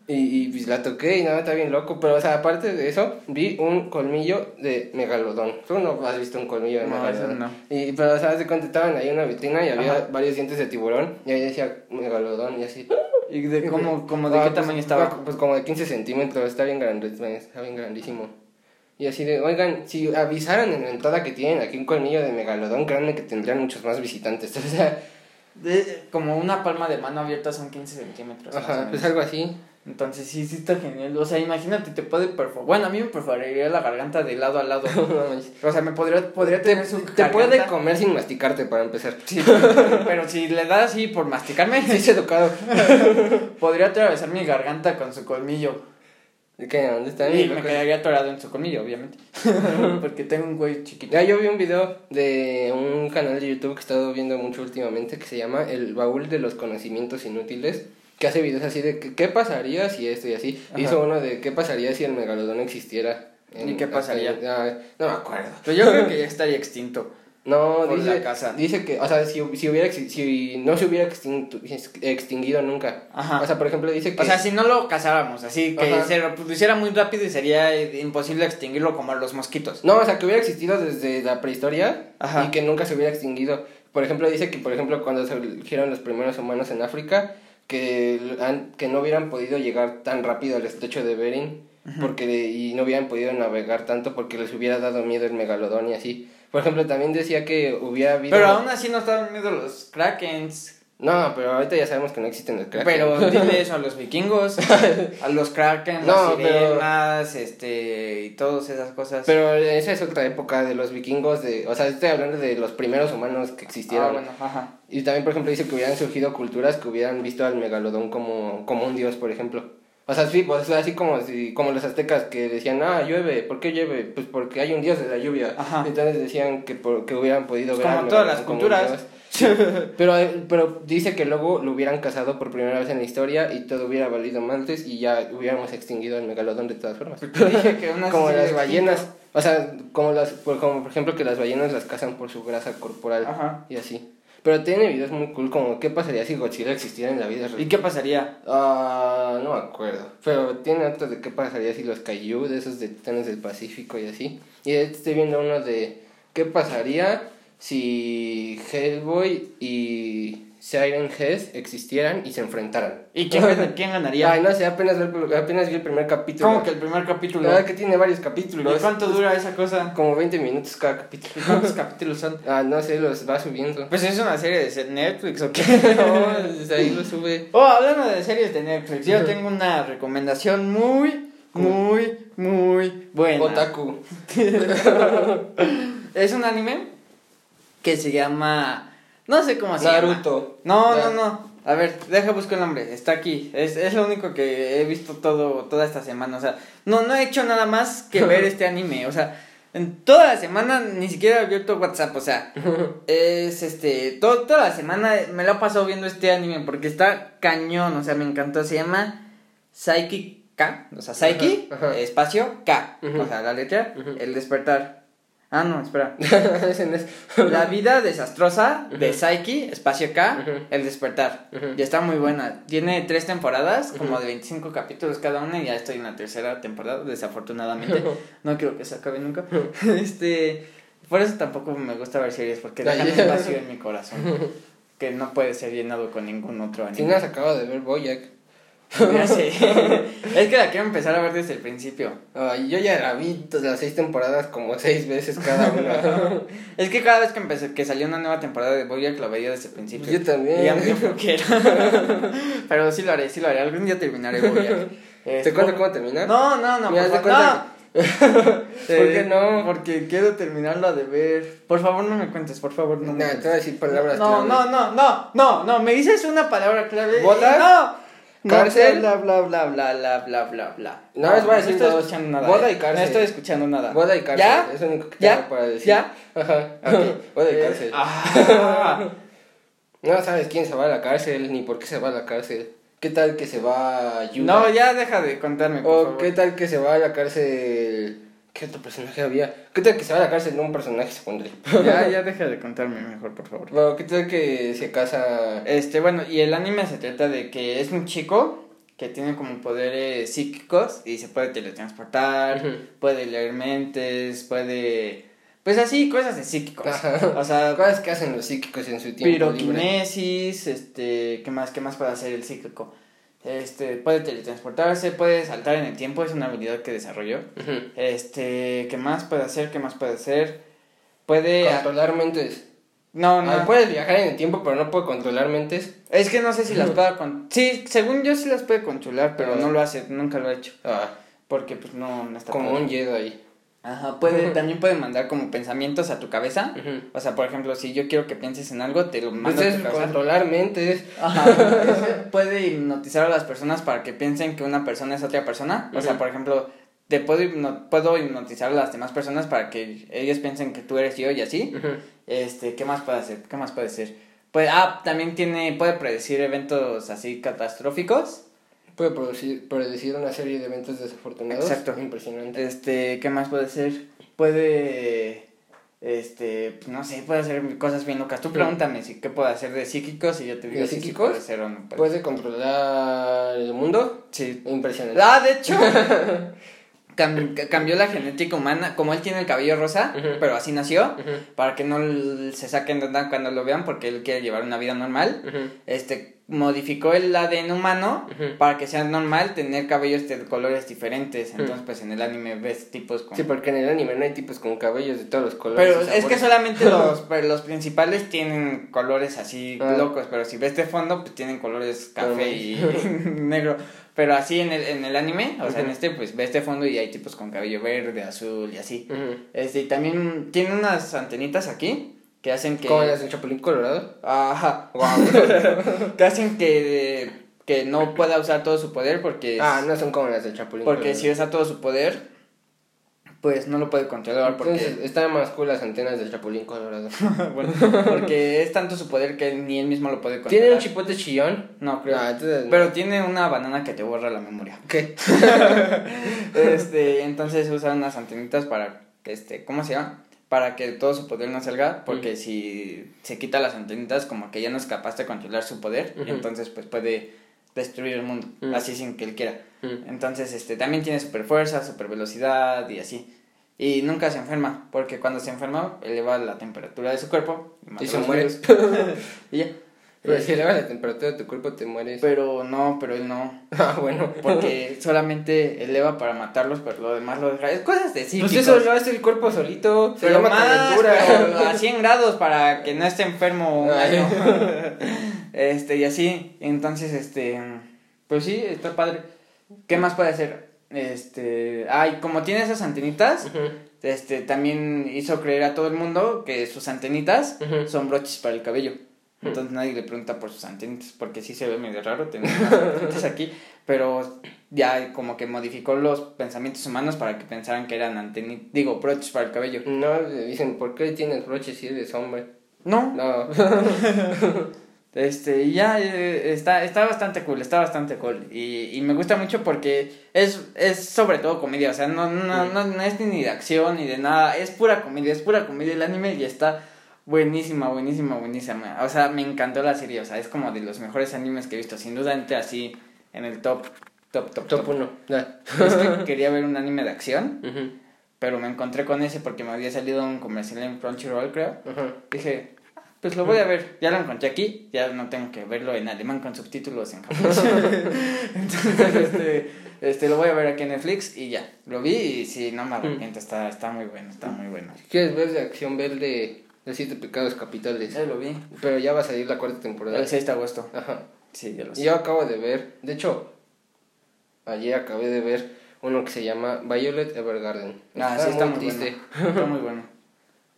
Speaker 2: Y, y pues la toqué y nada, está bien loco. Pero, o sea, aparte de eso, vi un colmillo de megalodón. Tú no has visto un colmillo de
Speaker 1: No,
Speaker 2: megalodón.
Speaker 1: no.
Speaker 2: Y, pero, o sea, haz de cuenta, estaban ahí en una vitrina y había
Speaker 1: Ajá.
Speaker 2: varios dientes de tiburón. Y ahí decía megalodón y así.
Speaker 1: ¿Y de cómo, cómo de
Speaker 2: Ah,
Speaker 1: qué
Speaker 2: pues,
Speaker 1: tamaño estaba?
Speaker 2: ah, Pues como de 15 centímetros, está bien grande, está bien grandísimo. Y así de, oigan, si avisaran en la entrada que tienen aquí un colmillo de megalodón, créanme que tendrían muchos más visitantes. O sea,
Speaker 1: De- como una palma de mano abierta son 15 centímetros.
Speaker 2: ajá, pues algo así.
Speaker 1: Entonces sí, sí está genial. O sea, imagínate, te puede perforar. Bueno, a mí me perforaría la garganta de lado a lado. O sea, me podría, podría
Speaker 2: Te,
Speaker 1: tener su
Speaker 2: te puede comer sin masticarte para empezar.
Speaker 1: Sí, pero si le da así por masticarme,
Speaker 2: Sí, es educado.
Speaker 1: podría atravesar mi garganta con su colmillo.
Speaker 2: ¿Qué? ¿Dónde está?
Speaker 1: Y me quedaría atorado en su colmillo, obviamente. Porque tengo un güey chiquito.
Speaker 2: Ya yo vi un video de un canal de YouTube que he estado viendo mucho últimamente que se llama El Baúl de los Conocimientos Inútiles, que hace videos así de que, qué pasaría si esto y así.
Speaker 1: Ajá.
Speaker 2: Hizo uno de qué pasaría si el megalodón existiera.
Speaker 1: ¿Y qué pasaría?
Speaker 2: Ah, no me acuerdo.
Speaker 1: Pero yo creo que ya estaría extinto.
Speaker 2: No, dice,
Speaker 1: la casa.
Speaker 2: dice que, o sea, si, si, hubiera, si no se hubiera extinto- extinguido nunca.
Speaker 1: Ajá.
Speaker 2: O sea, por ejemplo, dice que...
Speaker 1: O sea, si no lo cazáramos, así que
Speaker 2: Ajá.
Speaker 1: se reproduciera muy rápido y sería imposible extinguirlo como a los mosquitos.
Speaker 2: No, o sea, que hubiera existido desde la prehistoria
Speaker 1: Ajá.
Speaker 2: y que nunca se hubiera extinguido. Por ejemplo, dice que, por ejemplo, cuando surgieron los primeros humanos en África, que, han- que no hubieran podido llegar tan rápido al estrecho de Bering porque y no hubieran podido navegar tanto porque les hubiera dado miedo el megalodón y así. Por ejemplo, también decía que hubiera habido...
Speaker 1: Pero aún así no estaban miedo los krakens.
Speaker 2: No, pero ahorita ya sabemos que no existen los kraken.
Speaker 1: Pero dile eso a los vikingos, a los kraken,
Speaker 2: No,
Speaker 1: las
Speaker 2: pero-
Speaker 1: sirenas, este, y todas esas cosas.
Speaker 2: Pero esa es otra época de los vikingos, de, o sea, estoy hablando de los primeros humanos que existieron.
Speaker 1: Ah, bueno, ajá.
Speaker 2: Y también, por ejemplo, dice que hubieran surgido culturas que hubieran visto al megalodón como, como un dios, por ejemplo. O sea, sí, pues, así como, si, como los aztecas que decían, ah, llueve, ¿por qué llueve? Pues porque hay un dios de la lluvia.
Speaker 1: Ajá.
Speaker 2: Entonces decían que, por, que hubieran podido
Speaker 1: Pues
Speaker 2: ver
Speaker 1: como todas las
Speaker 2: como
Speaker 1: culturas.
Speaker 2: Pero, eh, pero dice que luego lo hubieran cazado por primera vez en la historia y todo hubiera valido maltes y ya hubiéramos extinguido al megalodón de todas formas.
Speaker 1: Dije que
Speaker 2: como las
Speaker 1: extinto.
Speaker 2: ballenas, o sea, como, las, por, como por ejemplo que las ballenas las cazan por su grasa corporal
Speaker 1: Ajá.
Speaker 2: y así. Pero tiene videos muy cool como qué pasaría si Godzilla existiera en la vida real.
Speaker 1: ¿Y qué pasaría?
Speaker 2: Ah, no me acuerdo. Pero tiene otro de qué pasaría si los Kaiju, de esos de Titanes del Pacífico y así. Y estoy viendo uno de qué pasaría si Hellboy y Siren Heads existieran y se enfrentaran.
Speaker 1: ¿Y quién, quién ganaría?
Speaker 2: Ay, no sé, apenas, vi- apenas vi el primer capítulo.
Speaker 1: ¿Cómo que el primer capítulo?
Speaker 2: La verdad que tiene varios
Speaker 1: ¿Y
Speaker 2: capítulos.
Speaker 1: cuánto dura esa cosa?
Speaker 2: Como 20 minutos cada capítulo.
Speaker 1: ¿Y cuántos capítulos son?
Speaker 2: Ah, no sé, los va subiendo.
Speaker 1: Pues es una serie de Netflix o qué.
Speaker 2: No, desde ahí lo sube.
Speaker 1: Oh, hablando de series de Netflix, yo tengo una recomendación muy, muy, muy buena.
Speaker 2: Otaku.
Speaker 1: Es un anime que se llama. No sé cómo se llama.
Speaker 2: Naruto.
Speaker 1: No,
Speaker 2: Ya.
Speaker 1: no, no. A ver, deja buscar el nombre. Está aquí. Es, es lo único que he visto todo, toda esta semana. O sea, no, no he hecho nada más que ver este anime. O sea, en toda la semana ni siquiera he abierto WhatsApp. O sea, es este. todo- toda la semana me la he pasado viendo este anime porque está cañón. O sea, me encantó. Se llama Psyche K. O sea, Psyche, espacio K. O sea, la letra, el despertar. Ah, no, espera. La vida desastrosa de. Psyche, espacio K, el despertar.
Speaker 2: Ujú.
Speaker 1: Y está muy buena. Tiene tres temporadas, como de 25 capítulos cada una, y ya estoy en la tercera temporada, desafortunadamente. No creo que se acabe nunca. Este, por eso tampoco me gusta ver series, porque dejan un vacío en mi corazón. Que no puede ser llenado con ningún otro anime.
Speaker 2: no has acabado de ver Boyack.
Speaker 1: Ya sé. es que la quiero empezar a ver desde el principio.
Speaker 2: Ay, yo ya la vi las seis temporadas como seis veces cada una.
Speaker 1: Es que cada vez que empecé, que salió una nueva temporada de Bojack la veía desde el principio.
Speaker 2: Yo también.
Speaker 1: Y ya me. Pero sí lo haré, sí lo haré. Algún día terminaré Bojack.
Speaker 2: ¿Te cuento cómo termina?
Speaker 1: No, no, no,
Speaker 2: Mira,
Speaker 1: por no.
Speaker 2: ¿Por qué no?
Speaker 1: Porque quiero terminarla de ver. Por favor, no me cuentes, por favor, no. me
Speaker 2: te voy a decir palabras
Speaker 1: no,
Speaker 2: clave.
Speaker 1: no, no, no, no, no, me dices una palabra clave.
Speaker 2: ¿Boda?
Speaker 1: No. No,
Speaker 2: ¿Cárcel?
Speaker 1: Bla, bla, bla, bla, bla, bla, bla, bla.
Speaker 2: No, les voy a decir
Speaker 1: No estoy escuchando nada.
Speaker 2: Boda
Speaker 1: eh.
Speaker 2: y cárcel.
Speaker 1: No estoy escuchando nada.
Speaker 2: Boda y cárcel.
Speaker 1: ¿Ya?
Speaker 2: Es lo único que
Speaker 1: ¿Ya?
Speaker 2: tengo para decir.
Speaker 1: ¿Ya?
Speaker 2: Ajá.
Speaker 1: Ok.
Speaker 2: Boda y
Speaker 1: Eh,
Speaker 2: cárcel.
Speaker 1: ah.
Speaker 2: No sabes quién se va a la cárcel ni por qué se va a la cárcel. ¿Qué tal que se va a Yuga?
Speaker 1: No, ya deja de contarme, por
Speaker 2: O
Speaker 1: favor.
Speaker 2: qué tal que se va a la cárcel. ¿Qué otro personaje había? ¿Qué tal que se va a la cárcel un personaje secundario?
Speaker 1: Ya, ya deja de contarme mejor, por favor.
Speaker 2: Bueno, ¿qué tal que se casa.
Speaker 1: Este, bueno, y el anime se trata de que es un chico que tiene como poderes psíquicos y se puede teletransportar, puede leer mentes, puede... Pues así, cosas de psíquicos.
Speaker 2: Ajá.
Speaker 1: O sea,
Speaker 2: ¿Cuáles que hacen los psíquicos en su tiempo libre?
Speaker 1: piroquinesis, este, ¿qué más, qué más puede hacer el psíquico? Este, puede teletransportarse, puede saltar en el tiempo, es una habilidad que desarrolló. Este, ¿qué más puede hacer? ¿Qué más puede hacer? Puede...
Speaker 2: Controlar mentes.
Speaker 1: No, no.
Speaker 2: Ah, puedes viajar en el tiempo, pero no puede controlar mentes.
Speaker 1: Es que no sé si las pueda con... Sí, según yo sí las puede controlar, pero
Speaker 2: Ah.
Speaker 1: no lo hace, nunca lo ha hecho.
Speaker 2: Ah,
Speaker 1: Porque pues no, no está
Speaker 2: como
Speaker 1: padre.
Speaker 2: un Jedi.
Speaker 1: Ajá, puede, también puede mandar como pensamientos a tu cabeza.
Speaker 2: Ujú.
Speaker 1: O sea, por ejemplo, si yo quiero que pienses en algo, te lo
Speaker 2: Pues
Speaker 1: mando a
Speaker 2: es
Speaker 1: tu cabeza.
Speaker 2: controlar mentes.
Speaker 1: Ajá, puede hipnotizar a las personas para que piensen que una persona es otra persona. O sea, por ejemplo, te puedo, hipno- puedo hipnotizar a las demás personas para que ellos piensen que tú eres yo y así. Este, ¿qué más puede hacer? ¿Qué más puede ser? Pues, ah, también tiene, puede predecir eventos así catastróficos.
Speaker 2: Puede producir, predecir una serie de eventos desafortunados.
Speaker 1: Exacto.
Speaker 2: Impresionante.
Speaker 1: Este, ¿qué más puede ser? Puede, este, no sé, puede hacer cosas bien locas. Tú
Speaker 2: Sí.
Speaker 1: pregúntame si qué puede hacer de psíquicos y yo te digo
Speaker 2: ¿De
Speaker 1: si sí
Speaker 2: psíquicos?
Speaker 1: puede ser o no puede.
Speaker 2: Puede controlar el mundo.
Speaker 1: Sí.
Speaker 2: Impresionante.
Speaker 1: Ah, de hecho, cam- ca- cambió la genética humana. Como él tiene el cabello rosa,
Speaker 2: Ujú.
Speaker 1: pero así nació,
Speaker 2: Ujú.
Speaker 1: para que no se saquen de onda cuando lo vean, porque él quiere llevar una vida normal.
Speaker 2: Ujú.
Speaker 1: Este, modificó el ADN humano para que sea normal tener cabellos de colores diferentes. Entonces, pues en el anime ves tipos con
Speaker 2: Sí, porque en el anime no hay tipos con cabellos de todos los colores.
Speaker 1: Pero es que solamente los, pero los principales tienen colores así
Speaker 2: Ah.
Speaker 1: locos, pero si ves de fondo, pues tienen colores café y negro. Pero así en el, en el anime, o sea, en este, pues ves de fondo y hay tipos con cabello verde, azul y así. Este, y también tiene unas antenitas aquí que hacen que...
Speaker 2: Como las del Chapulín Colorado.
Speaker 1: Ajá.
Speaker 2: Wow.
Speaker 1: que hacen que, que no pueda usar todo su poder porque...
Speaker 2: ah, no son como las del Chapulín
Speaker 1: Porque si usa todo su poder, pues no lo puede controlar porque...
Speaker 2: Entonces, están más cool las antenas del Chapulín Colorado.
Speaker 1: Bueno, porque es tanto su poder que ni él mismo lo puede controlar.
Speaker 2: ¿Tiene un chipote chillón?
Speaker 1: No, creo.
Speaker 2: Ah, entonces-
Speaker 1: Pero tiene una banana que te borra la memoria.
Speaker 2: ¿Qué?
Speaker 1: este, entonces usa unas antenitas para, este, ¿cómo se llama? Para que todo su poder no salga, porque si se quita las antenitas, como que ya no es capaz de controlar su poder, y entonces pues puede destruir el mundo, así sin que él quiera. Entonces, este, también tiene super fuerza, super velocidad y así. Y nunca se enferma, porque cuando se enferma eleva la temperatura de su cuerpo mata
Speaker 2: Y se muere.
Speaker 1: y ya.
Speaker 2: Pero si eleva la temperatura de tu cuerpo te mueres.
Speaker 1: Pero no, pero él no.
Speaker 2: Ah, bueno.
Speaker 1: Porque solamente eleva para matarlos, pero lo demás lo deja. Es cosas de
Speaker 2: Pues
Speaker 1: psíquicos.
Speaker 2: eso lo hace el cuerpo solito. Se
Speaker 1: pero
Speaker 2: llama
Speaker 1: más, pero a 100 grados para que no esté enfermo un
Speaker 2: Ay.
Speaker 1: año. este, y así. Entonces, este. Pues sí, está padre. ¿Qué más puede hacer? Este. Ay, como tiene esas antenitas, este, también hizo creer a todo el mundo que sus antenitas son broches para el cabello. Entonces nadie le pregunta por sus antenitas, porque sí se ve medio raro tener unas antenitas aquí, pero ya como que modificó los pensamientos humanos para que pensaran que eran antenitas, digo, broches para el cabello.
Speaker 2: No, le dicen, ¿por qué tienes broches si eres hombre?
Speaker 1: No,
Speaker 2: No.
Speaker 1: este, ya eh, está, está bastante cool, está bastante cool. Y, y me gusta mucho porque es, es sobre todo comedia, o sea, no, no, no, no es ni de acción ni de nada, es pura comedia, es pura comedia el anime y está buenísima, buenísima, buenísima. O sea, me encantó la serie, o sea, es como de los mejores animes que he visto, sin duda entre así en el top, top, top,
Speaker 2: Top
Speaker 1: top.
Speaker 2: 1.
Speaker 1: Es que quería ver un anime de acción, pero me encontré con ese porque me había salido un comercial en Crunchyroll, creo. Dije, "Ah, pues lo voy a ver. Ya lo encontré aquí, ya no tengo que verlo en alemán con subtítulos en japonés. Entonces, este, este, lo voy a ver aquí en Netflix y ya. Lo vi y sí, no me arrepiento, está, está muy bueno, está muy bueno.
Speaker 2: Quieres ver de acción, ver de, de Siete Pecados Capitales.
Speaker 1: Ya lo vi.
Speaker 2: Pero ya va a salir la cuarta temporada.
Speaker 1: El 6 de agosto.
Speaker 2: Ajá.
Speaker 1: Sí, ya lo sé.
Speaker 2: Yo acabo de ver, de hecho, ayer acabé de ver uno que se llama Violet Evergarden.
Speaker 1: Ah, sí, está muy
Speaker 2: triste.
Speaker 1: bueno. Está muy bueno.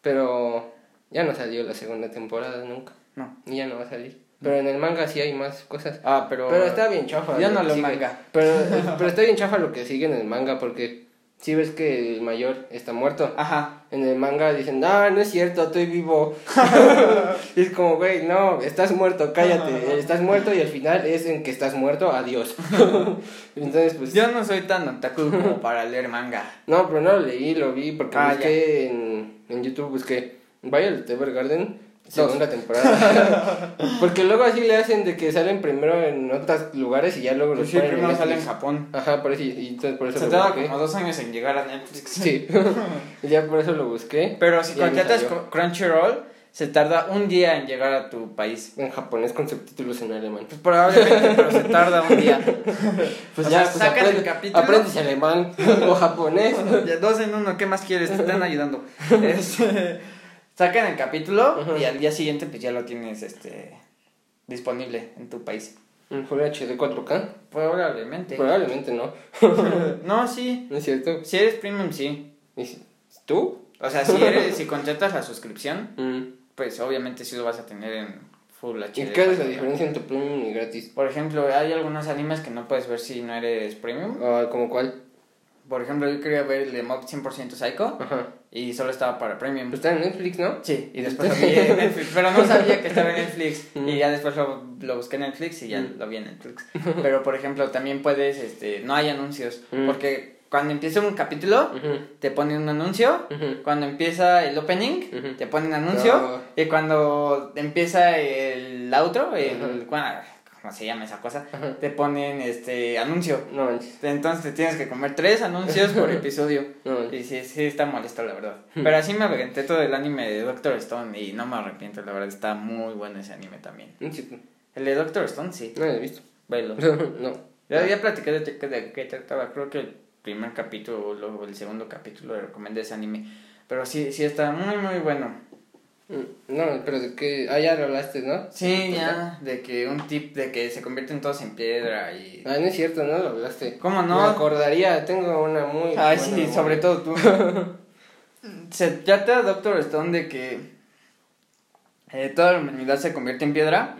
Speaker 2: Pero ya no salió la segunda temporada nunca.
Speaker 1: No.
Speaker 2: Y ya no va a salir. Pero en el manga sí hay más cosas.
Speaker 1: Ah, pero...
Speaker 2: Pero está bien chafa. Lo
Speaker 1: no lo
Speaker 2: sigue.
Speaker 1: manga.
Speaker 2: Pero, pero está bien chafa lo que sigue en el manga porque si ves que el mayor está muerto.
Speaker 1: Ajá.
Speaker 2: En el manga dicen, no, no es cierto, estoy vivo. y es como, güey, no, estás muerto, cállate. Estás muerto y al final es en que estás muerto, adiós. Entonces, pues...
Speaker 1: Yo no soy tan otaku como para leer manga.
Speaker 2: No, pero no lo leí, lo vi porque
Speaker 1: Ah,
Speaker 2: busqué en, en YouTube, busqué Violet Evergarden, segunda temporada. porque luego así le hacen de que salen primero en otros lugares y ya luego los
Speaker 1: Pues sí,
Speaker 2: ponen en
Speaker 1: primero sale en. Japón.
Speaker 2: Ajá, por eso, y, entonces por eso
Speaker 1: Se
Speaker 2: lo
Speaker 1: tarda
Speaker 2: busqué.
Speaker 1: como dos años en llegar a Netflix.
Speaker 2: Sí, y ya por eso lo busqué.
Speaker 1: Pero si contratas Crunchyroll, se tarda un día en llegar a tu país.
Speaker 2: En japonés con subtítulos en alemán.
Speaker 1: Pues probablemente, pero se tarda un día.
Speaker 2: Pues
Speaker 1: O
Speaker 2: ya,
Speaker 1: sea,
Speaker 2: pues
Speaker 1: sacan
Speaker 2: aprende,
Speaker 1: el capítulo.
Speaker 2: aprendes alemán o japonés.
Speaker 1: Ya, Dos en uno, ¿qué más quieres? Te están ayudando. Este, sacan el capítulo
Speaker 2: Ajá.
Speaker 1: y al día siguiente pues ya lo tienes este disponible en tu país.
Speaker 2: ¿En Full HD 4K?
Speaker 1: Probablemente.
Speaker 2: Probablemente no.
Speaker 1: No, sí.
Speaker 2: ¿No es cierto?
Speaker 1: Si eres premium, sí.
Speaker 2: ¿Y si- ¿Tú?
Speaker 1: O sea, si eres, si contratas la suscripción,
Speaker 2: Mm.
Speaker 1: pues obviamente sí lo vas a tener en Full HD.
Speaker 2: ¿Y qué es la diferencia entre premium y gratis?
Speaker 1: Por ejemplo, hay algunos animes que no puedes ver si no eres premium.
Speaker 2: Ah, ¿Como cuál?
Speaker 1: Por ejemplo, yo quería ver el de Mob 100% Psycho
Speaker 2: Ajá.
Speaker 1: y solo estaba para premium.
Speaker 2: Pues está en Netflix, ¿no?
Speaker 1: Sí, y después lo vi en Netflix, pero no sabía que estaba en Netflix
Speaker 2: Mm.
Speaker 1: y ya después lo, lo busqué en Netflix y ya
Speaker 2: Mm.
Speaker 1: lo vi en Netflix. Pero por ejemplo, también puedes, este, no hay anuncios,
Speaker 2: Mm.
Speaker 1: porque cuando empieza un capítulo te ponen un anuncio, cuando empieza el opening
Speaker 2: Ujú.
Speaker 1: te ponen anuncio
Speaker 2: No.
Speaker 1: y cuando empieza el outro, el, ¿cómo se llama esa cosa?
Speaker 2: Ajá.
Speaker 1: Te ponen este anuncio.
Speaker 2: No manches.
Speaker 1: Entonces te tienes que comer tres anuncios por episodio.
Speaker 2: No.
Speaker 1: Y sí, sí está molesto, la verdad. Pero así me aventé todo el anime de Doctor Stone y no me arrepiento, la verdad. Está muy bueno ese anime también.
Speaker 2: Es cierto.
Speaker 1: El de Doctor Stone, sí.
Speaker 2: No lo he visto.
Speaker 1: Velo.
Speaker 2: no.
Speaker 1: Ya, ya platiqué de, de, de qué trataba. Creo que el primer capítulo o el segundo capítulo le recomendé ese anime. Pero sí, sí está muy, muy bueno.
Speaker 2: No, pero de qué. Ah, ya lo hablaste, ¿no?
Speaker 1: Sí, ya, de que un tip de que se convierten todos en piedra y...
Speaker 2: Ah, no es cierto, no lo hablaste.
Speaker 1: ¿Cómo
Speaker 2: Me
Speaker 1: no?
Speaker 2: acordaría, tengo una muy. Buena
Speaker 1: sí,
Speaker 2: memoria.
Speaker 1: sobre todo tú. se trata Doctor Stone de que eh, toda la humanidad se convierte en piedra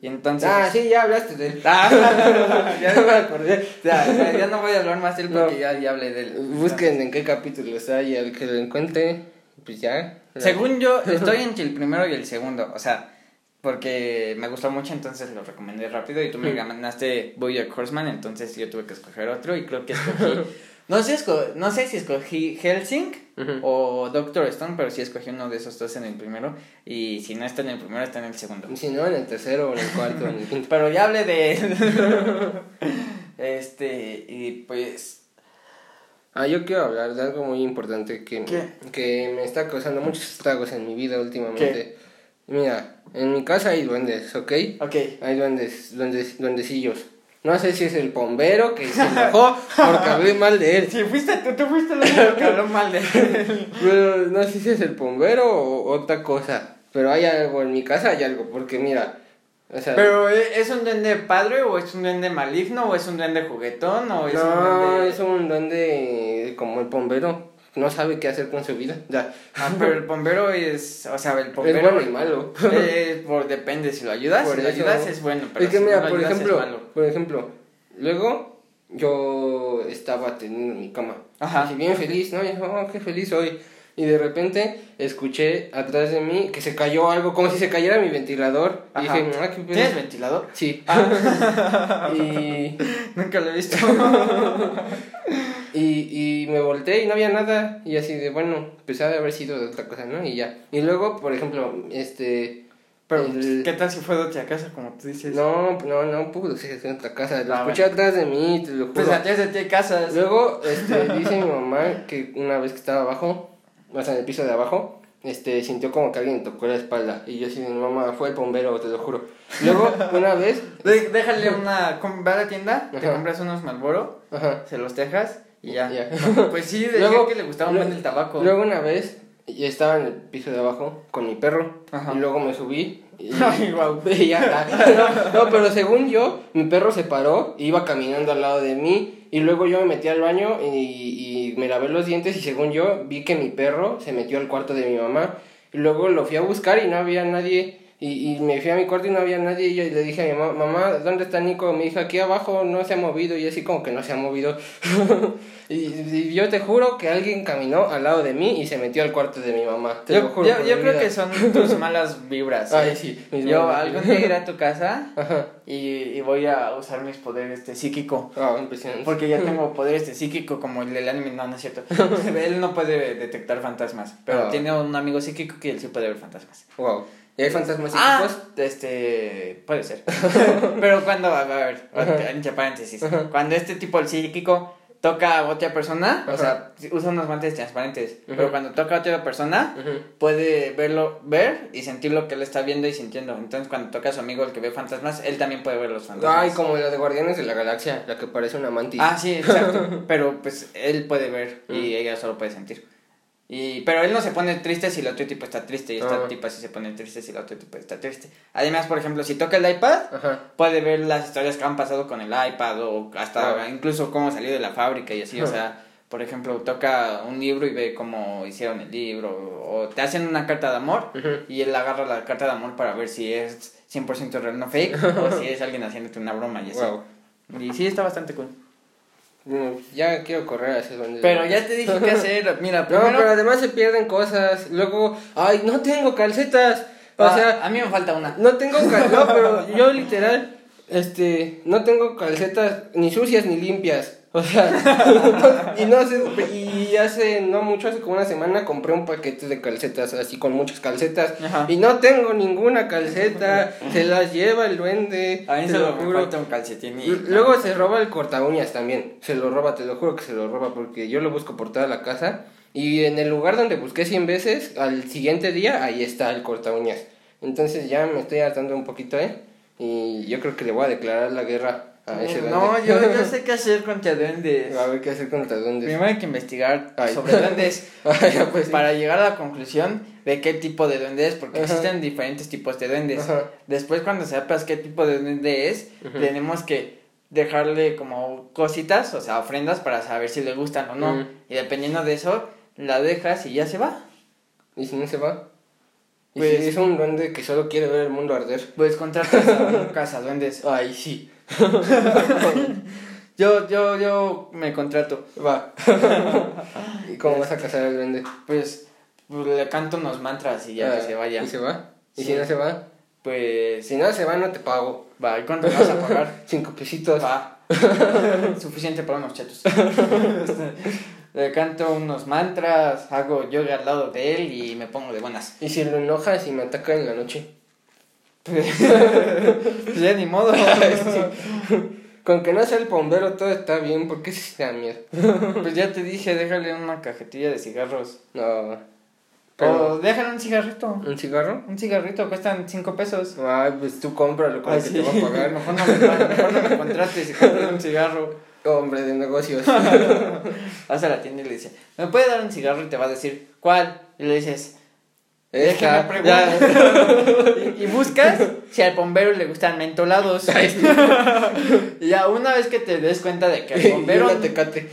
Speaker 1: y entonces...
Speaker 2: Ah, sí, ya hablaste de él.
Speaker 1: Ah, ya no me acordé. Ya, ya, ya no voy a hablar más de él porque
Speaker 2: No.
Speaker 1: ya, ya hablé de él.
Speaker 2: Busquen en qué capítulo está y al que lo encuentre, pues ya.
Speaker 1: Según yo, estoy entre el primero y el segundo. O sea, porque me gustó mucho, entonces lo recomendé rápido. Y tú me ganaste Bojack Horseman, entonces yo tuve que escoger otro. Y creo que escogí. No sé, esco- no sé si escogí Helsing
Speaker 2: Ujú.
Speaker 1: o Doctor Stone, pero sí escogí uno de esos dos en el primero. Y si no está en el primero, está en el segundo.
Speaker 2: Si no, en el tercero o en el cuarto en el quinto.
Speaker 1: Pero ya hablé de este, y pues.
Speaker 2: Ah, yo quiero hablar de algo muy importante que,
Speaker 1: ¿Qué?
Speaker 2: que me está causando muchos estragos en mi vida últimamente. Mira, en mi casa hay duendes, ¿ok?
Speaker 1: Ok.
Speaker 2: Hay duendes, duendes, duendecillos. No sé si es el bombero que se enojó porque hablé mal de él.
Speaker 1: Si fuiste tú, tú fuiste el que habló mal de él.
Speaker 2: Pero no sé si es el bombero o otra cosa. Pero hay algo, en mi casa hay algo, porque mira. O sea,
Speaker 1: Pero ¿e- ¿es un duende padre o es un duende maligno o es un duende juguetón o es un
Speaker 2: no,
Speaker 1: duende...
Speaker 2: es un duende como el bombero. No sabe qué hacer con su vida. Ya.
Speaker 1: Ah, pero el bombero es, o sea, el
Speaker 2: Es
Speaker 1: bombero
Speaker 2: bueno y malo.
Speaker 1: eh, por depende si lo ayudas,
Speaker 2: Por
Speaker 1: si lo
Speaker 2: eso-
Speaker 1: ayudas es bueno, pero
Speaker 2: es que
Speaker 1: si
Speaker 2: mira,
Speaker 1: no
Speaker 2: por ejemplo,
Speaker 1: es malo.
Speaker 2: por ejemplo, luego yo estaba teniendo mi cama.
Speaker 1: Ajá.
Speaker 2: Así bien feliz, ¿no? Y yo, oh, qué feliz soy. Y de repente escuché atrás de mí que se cayó algo, como si se cayera mi ventilador. Y dije, ah, qué pedo.
Speaker 1: ¿Tienes ventilador?
Speaker 2: Sí.
Speaker 1: Ah.
Speaker 2: y,
Speaker 1: Nunca lo he visto.
Speaker 2: y, y me volteé y no había nada. Y así de, bueno, pensaba de haber sido de otra cosa, ¿no? Y ya. Y luego, por ejemplo, este...
Speaker 1: Pero,
Speaker 2: el-
Speaker 1: ¿qué tal si fue de otra casa, como tú dices?
Speaker 2: No, no, no pudo ser en otra casa. Lo
Speaker 1: Ah,
Speaker 2: escuché atrás de mí, te lo juro.
Speaker 1: Pues atrás de ti casas.
Speaker 2: Luego, este, dice mi mamá que una vez que estaba abajo, o sea, en el piso de abajo, este, sintió como que alguien le tocó la espalda. Y yo así, mi mamá, fue el bombero, te lo juro. Luego, una vez,
Speaker 1: De- déjale una... Ve a la tienda, te compras unos Malboro,
Speaker 2: ajá,
Speaker 1: se los dejas y ya.
Speaker 2: Ya.
Speaker 1: Pues sí, decía
Speaker 2: Luego-
Speaker 1: que le gustaba un buen el tabaco.
Speaker 2: luego una vez, ya estaba en el piso de abajo con mi perro.
Speaker 1: Ajá.
Speaker 2: Y luego me subí. Y,
Speaker 1: Ay,
Speaker 2: y ya, no, no, pero según yo, mi perro se paró, iba caminando al lado de mí. Y luego yo me metí al baño y, y me lavé los dientes. Y según yo, vi que mi perro se metió al cuarto de mi mamá. Y luego lo fui a buscar y no había nadie. Y, y me fui a mi cuarto y no había nadie. Y yo le dije a mi mamá, mamá, ¿dónde está Nico? Me dijo, aquí abajo no se ha movido. Y así como que no se ha movido. y, y yo te juro que alguien caminó al lado de mí y se metió al cuarto de mi mamá. Te lo
Speaker 1: Yo,
Speaker 2: juro.
Speaker 1: yo, yo creo
Speaker 2: vida.
Speaker 1: que son tus malas vibras. ¿eh?
Speaker 2: Ay, sí.
Speaker 1: Yo algún día iré a tu casa y, voy a usar mis poderes este, psíquico.
Speaker 2: Ah, impresionante.
Speaker 1: Porque ya tengo poderes de psíquico como el del anime, no, no es cierto. él no puede detectar fantasmas, pero
Speaker 2: Ah.
Speaker 1: tiene un amigo psíquico que él sí puede ver fantasmas.
Speaker 2: Wow. ¿Y hay fantasmas
Speaker 1: Ah,
Speaker 2: psíquicos?
Speaker 1: este, puede ser. pero cuando, a ver, entre paréntesis,
Speaker 2: Ajá.
Speaker 1: cuando este tipo, el psíquico, toca a otra persona, o sea, usa unos guantes transparentes, pero cuando toca a otra persona, puede verlo, ver y sentir lo que él está viendo y sintiendo. Entonces, cuando toca a su amigo, el que ve fantasmas, él también puede ver los fantasmas.
Speaker 2: Ay, como la de Guardianes de la Galaxia, la que parece una mantis.
Speaker 1: Ah, sí, exacto. pero pues él puede ver y ella solo puede sentir. Y, pero él no se pone triste si el otro tipo está triste y esta
Speaker 2: Ah.
Speaker 1: tipa sí se pone triste si el otro tipo está triste. Además, por ejemplo, si toca el iPad,
Speaker 2: Ajá.
Speaker 1: puede ver las historias que han pasado con el iPad o hasta
Speaker 2: Ah.
Speaker 1: incluso cómo salió de la fábrica y así. O
Speaker 2: Ajá.
Speaker 1: sea, por ejemplo, toca un libro y ve cómo hicieron el libro o te hacen una carta de amor y él agarra la carta de amor para ver si es 100% real, no fake, o si es alguien haciéndote una broma y así.
Speaker 2: Wow.
Speaker 1: Y sí, está bastante cool.
Speaker 2: Mm, Ya quiero correr hacia donde.
Speaker 1: Pero ya te dije qué hacer. Mira,
Speaker 2: No,
Speaker 1: primero.
Speaker 2: pero además se pierden cosas. Luego, ay, no tengo calcetas. O
Speaker 1: Ah,
Speaker 2: sea,
Speaker 1: a mí me falta una.
Speaker 2: no tengo cal... No, pero yo literal, este, no tengo calcetas ni sucias ni limpias. O sea, y no hace, y hace no mucho, hace como una semana compré un paquete de calcetas, así con muchas calcetas,
Speaker 1: Ajá.
Speaker 2: y no tengo ninguna calceta, se las lleva el duende,
Speaker 1: A mí solo
Speaker 2: lo juro.
Speaker 1: un calcetín y...
Speaker 2: Luego se roba el corta uñas también. Se lo roba, te lo juro que se lo roba porque yo lo busco por toda la casa. Y en el lugar donde busqué 100 veces, al siguiente día, ahí está el corta uñas. Entonces ya me estoy hartando un poquito, ¿eh? Y yo creo que le voy a declarar la guerra a ese duende.
Speaker 1: No, yo, yo sé qué hacer contra duendes.
Speaker 2: A ver qué hacer contra duendes.
Speaker 1: Primero hay que investigar
Speaker 2: Ay.
Speaker 1: sobre duendes
Speaker 2: Ay, ya, pues, sí.
Speaker 1: para llegar a la conclusión de qué tipo de duende es, porque
Speaker 2: Ajá.
Speaker 1: existen diferentes tipos de duendes.
Speaker 2: Ajá.
Speaker 1: Después, cuando sepas qué tipo de duende es, tenemos que dejarle como cositas, o sea, ofrendas para saber si le gustan o no. Y dependiendo de eso, la dejas y ya se va.
Speaker 2: ¿Y si no se va? ¿Y
Speaker 1: Pues-
Speaker 2: si es un duende que solo quiere ver el mundo arder?
Speaker 1: Pues contratas a un cazaduendes.
Speaker 2: Ay, sí.
Speaker 1: Yo, yo, yo me contrato.
Speaker 2: Va. ¿Y cómo vas a cazar al duende?
Speaker 1: Pues, pues, le canto unos mantras y ya
Speaker 2: Ah,
Speaker 1: que se vaya.
Speaker 2: ¿Y se va? ¿Y
Speaker 1: Sí.
Speaker 2: si no se va?
Speaker 1: Pues,
Speaker 2: Si no se va, no te pago.
Speaker 1: va, ¿y cuánto me vas a pagar?
Speaker 2: Cinco pesitos.
Speaker 1: Va. Suficiente para unos chetos. le canto unos mantras, hago yoga al lado de él y me pongo de buenas.
Speaker 2: Y si lo enojas y me ataca en la noche.
Speaker 1: Pues ya ni modo.
Speaker 2: Con que no sea el bombero todo está bien, porque sí te da miedo.
Speaker 1: Pues ya te dije, déjale una cajetilla de cigarros.
Speaker 2: No. Pero-
Speaker 1: O déjale un cigarrito.
Speaker 2: ¿Un cigarro?
Speaker 1: Un cigarrito cuestan 5 pesos.
Speaker 2: Ay, pues tú cómpralo con el que
Speaker 1: sí.
Speaker 2: te va a pagar.
Speaker 1: Mejor no me, mejor no me contrates y un cigarro.
Speaker 2: Hombre de negocios.
Speaker 1: Vas a la tienda y le dices, ¿me puede dar un cigarro? Y te va a decir, ¿cuál? Y le dices,
Speaker 2: Esta,
Speaker 1: déjame
Speaker 2: ya.
Speaker 1: y, y buscas si al bombero le gustan mentolados. y ya una vez que te des cuenta de que al bombero
Speaker 2: tecate.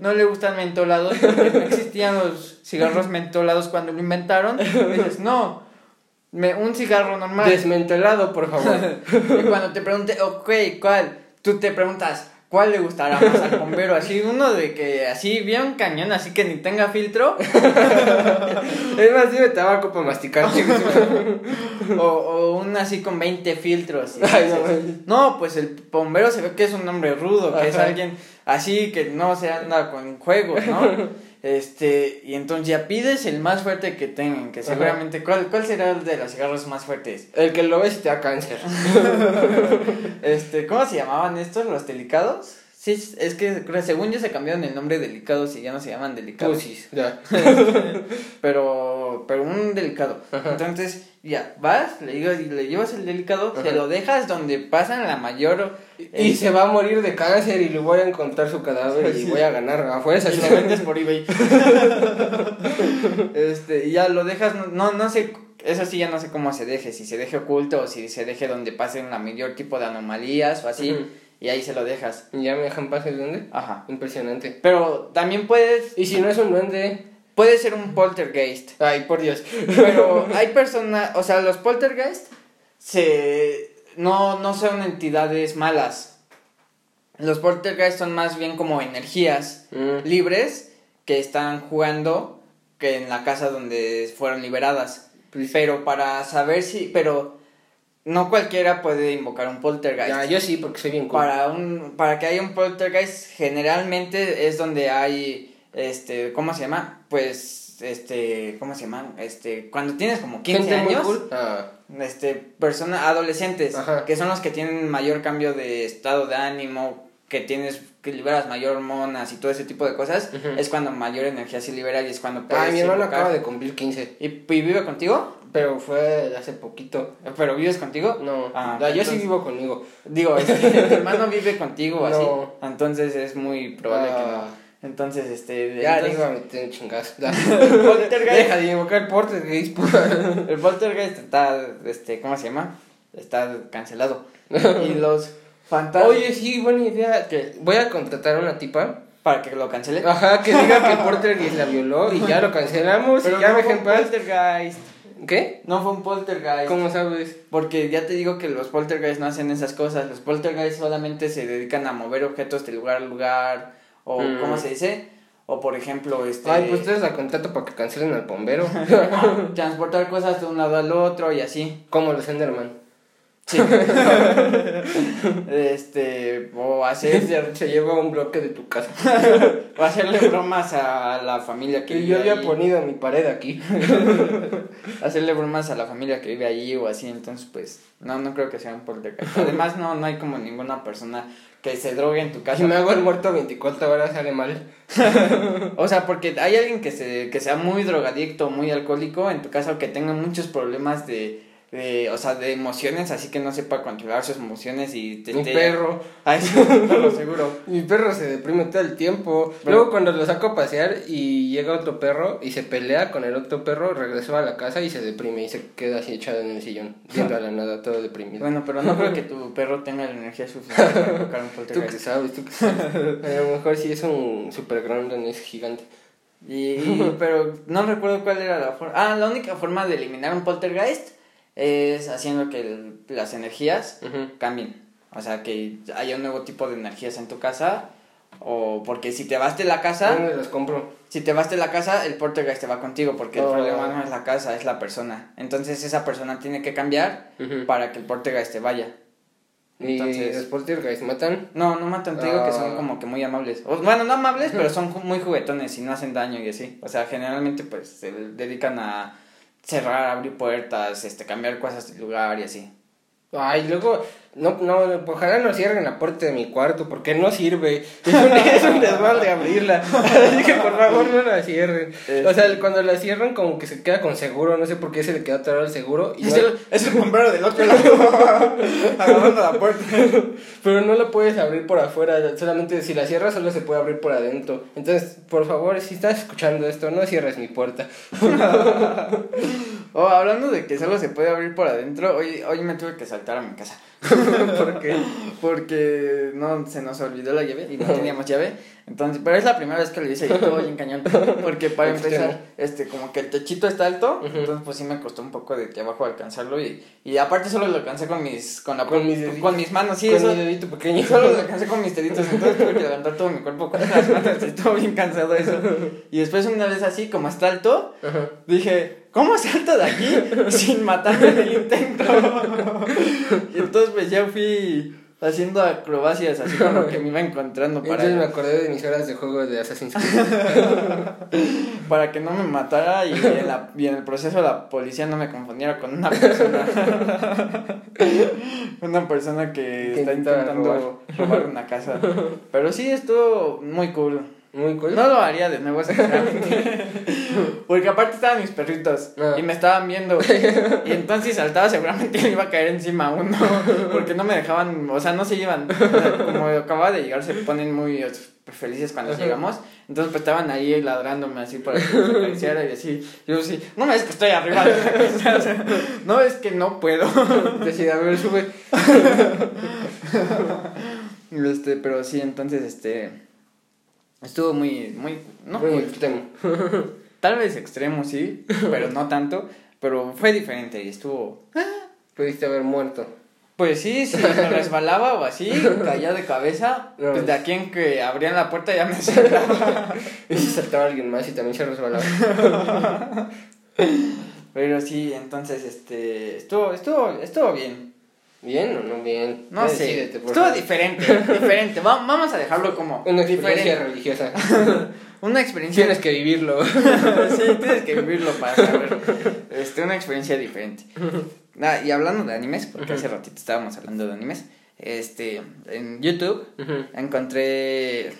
Speaker 1: no le gustan mentolados, porque no existían los cigarros mentolados cuando lo inventaron, dices, no, me, un cigarro normal.
Speaker 2: Desmentelado, por favor.
Speaker 1: Y cuando te pregunte, ok, ¿cuál? Tú te preguntas, ¿cuál le gustará más al bombero? Así, uno de que así, bien cañón, así que ni tenga filtro.
Speaker 2: es más, dime tabaco para masticar.
Speaker 1: o, o un así con 20 filtros.
Speaker 2: Ay, no,
Speaker 1: pues el bombero se ve que es un hombre rudo, que es alguien así que no se anda con juegos, ¿no? Este, y entonces ya pides el más fuerte que tengan, que
Speaker 2: Ajá.
Speaker 1: seguramente, ¿cuál, ¿cuál será el de los cigarros más fuertes?
Speaker 2: El que lo ves te da cáncer.
Speaker 1: Este, ¿cómo se llamaban estos? ¿Los delicados? Sí, es que según yo se cambiaron el nombre de delicados y ya no se llaman delicados.
Speaker 2: Pusis. Ya.
Speaker 1: Pero, pero un delicado.
Speaker 2: Ajá.
Speaker 1: Entonces, ya, vas, le, le llevas el delicado, se
Speaker 2: Ajá.
Speaker 1: lo dejas donde pasan la mayor...
Speaker 2: Y se va a morir de cáncer y le voy a encontrar su cadáver y voy a ganar a fuerza.
Speaker 1: y lo vendes por eBay. este, y ya lo dejas, no, no, no sé, eso sí ya no sé cómo se deje, si se deje oculto o si se deje donde pasen la mayor tipo de anomalías o así. Y ahí se lo dejas.
Speaker 2: ¿Y ya me dejan pasar el duende?
Speaker 1: Ajá.
Speaker 2: Impresionante.
Speaker 1: Pero también puedes,
Speaker 2: Y si no es un duende.
Speaker 1: puede ser un poltergeist.
Speaker 2: Ay, por Dios.
Speaker 1: Pero hay personas, o sea, los poltergeist se no no son entidades malas. Los poltergeist son más bien como energías
Speaker 2: Mm.
Speaker 1: libres que están jugando que en la casa donde fueron liberadas.
Speaker 2: Pues-
Speaker 1: Pero para saber si, pero no cualquiera puede invocar un poltergeist.
Speaker 2: Ya, yo sí, porque soy bien cool.
Speaker 1: Para un para que haya un poltergeist generalmente es donde hay este ¿cómo se llama? Pues este ¿cómo se llama? Este cuando tienes como 15
Speaker 2: Gente muy
Speaker 1: años,
Speaker 2: cool. Ah,
Speaker 1: este personas adolescentes
Speaker 2: Ajá.
Speaker 1: que son los que tienen mayor cambio de estado de ánimo, que tienes que liberas mayor hormonas y todo ese tipo de cosas, es cuando mayor energía se libera y es cuando puedes
Speaker 2: Ay, mi hermano acaba de cumplir 15.
Speaker 1: ¿Y, y vive contigo?
Speaker 2: Pero fue hace poquito.
Speaker 1: ¿Pero vives contigo?
Speaker 2: No,
Speaker 1: Ah,
Speaker 2: ya, yo sí vivo conmigo.
Speaker 1: Digo, este, tu hermano vive contigo así.
Speaker 2: No.
Speaker 1: Entonces es muy probable que
Speaker 2: Ah.
Speaker 1: no. Entonces, este.
Speaker 2: Ya
Speaker 1: entonces,
Speaker 2: a meter un chingazo. Ya.
Speaker 1: poltergeist.
Speaker 2: Deja de invocar poltergeist.
Speaker 1: el poltergeist está, este, ¿cómo se llama? Está cancelado. y los fantasmas.
Speaker 2: Oye, sí, buena idea.
Speaker 1: ¿Qué?
Speaker 2: Voy a contratar a una tipa.
Speaker 1: Para que lo cancele.
Speaker 2: Ajá, que diga que el poltergeist la violó y ya lo cancelamos
Speaker 1: Pero
Speaker 2: y ya
Speaker 1: no
Speaker 2: me
Speaker 1: poltergeist.
Speaker 2: ¿Qué?
Speaker 1: No fue un poltergeist.
Speaker 2: ¿Cómo sabes?
Speaker 1: Porque ya te digo que los poltergeist no hacen esas cosas. Los poltergeist solamente se dedican a mover objetos de lugar a lugar. O,
Speaker 2: Mm.
Speaker 1: ¿cómo se dice? O, por ejemplo, este.
Speaker 2: Ay, pues ustedes la contrato para que cancelen al bombero.
Speaker 1: transportar cosas de un lado al otro y así.
Speaker 2: Como los Enderman.
Speaker 1: Sí. este, o hacer,
Speaker 2: Se, lleva un bloque de tu casa.
Speaker 1: o hacerle bromas a la familia que
Speaker 2: Que
Speaker 1: vive
Speaker 2: yo había
Speaker 1: ahí.
Speaker 2: ponido mi pared aquí.
Speaker 1: Hacerle bromas a la familia que vive allí o así, entonces pues, no, no creo que sea un poltergeist. Además, no, no hay como ninguna persona que se drogue en tu
Speaker 2: Si
Speaker 1: casa.
Speaker 2: me hago el muerto 24 horas sale mal.
Speaker 1: O sea, porque hay alguien que se, que sea muy drogadicto, muy alcohólico en tu casa o que tenga muchos problemas de, de, o sea, de emociones, así que no sepa controlar sus emociones y te
Speaker 2: Mi
Speaker 1: esté-
Speaker 2: perro.
Speaker 1: Ay, perro seguro.
Speaker 2: Mi perro se deprime todo el tiempo.
Speaker 1: Pero-
Speaker 2: Luego cuando lo saco a pasear y llega otro perro y se pelea con el otro perro, regresó a la casa y se deprime y se queda así echado en el sillón, viendo a la nada, todo deprimido.
Speaker 1: Bueno, pero no creo que tu perro tenga la energía suficiente para invocar un
Speaker 2: Tú que
Speaker 1: poltergeist.
Speaker 2: sabes, tú que sabes. A lo mejor sí es un super grande, es gigante.
Speaker 1: Y- pero no recuerdo cuál era la forma. Ah, la única forma de eliminar un poltergeist es haciendo que el- las energías cambien. O sea, que haya un nuevo tipo de energías en tu casa. O porque si te vas de la casa,
Speaker 2: ¿Dónde los compro?
Speaker 1: si te vas de la casa, el poltergeist te va contigo. Porque el
Speaker 2: Oh.
Speaker 1: problema no es la casa, es la persona. Entonces esa persona tiene que cambiar para que el poltergeist te vaya.
Speaker 2: Y
Speaker 1: Entonces-
Speaker 2: los poltergeist matan.
Speaker 1: No, no matan, te digo que son
Speaker 2: Ah.
Speaker 1: como que muy amables. O- bueno, no amables, pero son muy juguetones y no hacen daño y así. O sea, generalmente pues se dedican a cerrar, abrir puertas, este, cambiar cosas de lugar y así.
Speaker 2: Ay, luego No, no, ojalá no cierren la puerta de mi cuarto porque no sirve. Es un, es un desmadre abrirla. Así que por favor no la cierren. O sea, cuando la cierran como que se queda con seguro, no sé por qué se le quedó atorado el seguro. Y
Speaker 1: Es
Speaker 2: no-
Speaker 1: el, es el bombero del otro lado. Agarrando la puerta.
Speaker 2: pero no la puedes abrir por afuera, solamente si la cierras solo se puede abrir por adentro. Entonces, por favor, si estás escuchando esto, no cierres mi puerta.
Speaker 1: Oh, hablando de que solo se puede abrir por adentro, hoy, hoy me tuve que saltar a mi casa.
Speaker 2: ¿Por qué?
Speaker 1: Porque no se nos olvidó la llave y no teníamos llave. Entonces, pero es la primera vez que lo hice y bien cañón. Porque para empezar, este, como que el techito está alto, entonces pues sí me costó un poco de que abajo alcanzarlo y, y aparte solo lo alcancé con mis, con la
Speaker 2: Con mis deditos.
Speaker 1: con mis manos, sí,
Speaker 2: Con
Speaker 1: eso.
Speaker 2: mi dedito pequeño.
Speaker 1: Solo lo alcancé con mis deditos, entonces tuve que levantar todo mi cuerpo con las manos, estuvo bien cansado eso. Y después una vez así, como está alto. Dije, ¿cómo salto de aquí sin matarme en el intento? y entonces pues ya fui haciendo acrobacias así como que me iba encontrando
Speaker 2: Entonces me
Speaker 1: para,
Speaker 2: acordé de mis horas de juego de Assassin's Creed.
Speaker 1: para que no me matara y en, la- y en el proceso la policía no me confundiera con una persona. una persona que
Speaker 2: Que
Speaker 1: está intentando robar una casa. Pero sí estuvo muy cool.
Speaker 2: Muy cool.
Speaker 1: No lo haría de nuevo, sinceramente. Porque aparte estaban mis perritos
Speaker 2: Ah.
Speaker 1: y me estaban viendo. Y entonces saltaba seguramente le iba a caer encima a uno. Porque no me dejaban, o sea, no se iban. O sea, como acababa de llegar, se ponen muy felices cuando llegamos. Entonces pues estaban ahí ladrándome así para que acariciara y así. Yo sí, no ves que estoy arriba de la casa. o sea, no ves que no puedo.
Speaker 2: Decía, a ver, sube.
Speaker 1: Este, pero sí, entonces este. Estuvo muy, muy, no,
Speaker 2: Muy
Speaker 1: muy
Speaker 2: extremo.
Speaker 1: Tal vez extremo, sí, pero no tanto. Pero fue diferente y estuvo.
Speaker 2: Pudiste haber muerto.
Speaker 1: Pues sí, si me resbalaba o así, caía de cabeza.
Speaker 2: No,
Speaker 1: pues de aquí en que abrían la puerta ya me sentaba.
Speaker 2: Y si saltaba alguien más y también se resbalaba.
Speaker 1: Pero sí, entonces este. Estuvo, estuvo, estuvo bien.
Speaker 2: ¿Bien o no bien?
Speaker 1: No
Speaker 2: Ya
Speaker 1: sé.
Speaker 2: decídete,
Speaker 1: Estuvo diferente, diferente. Va- vamos a dejarlo como.
Speaker 2: Una experiencia
Speaker 1: diferente.
Speaker 2: religiosa.
Speaker 1: Una experiencia.
Speaker 2: Tienes que vivirlo.
Speaker 1: sí, tienes que vivirlo para saber. Este, una experiencia diferente. Ah, y hablando de animes, porque hace ratito estábamos hablando de animes, este, en YouTube encontré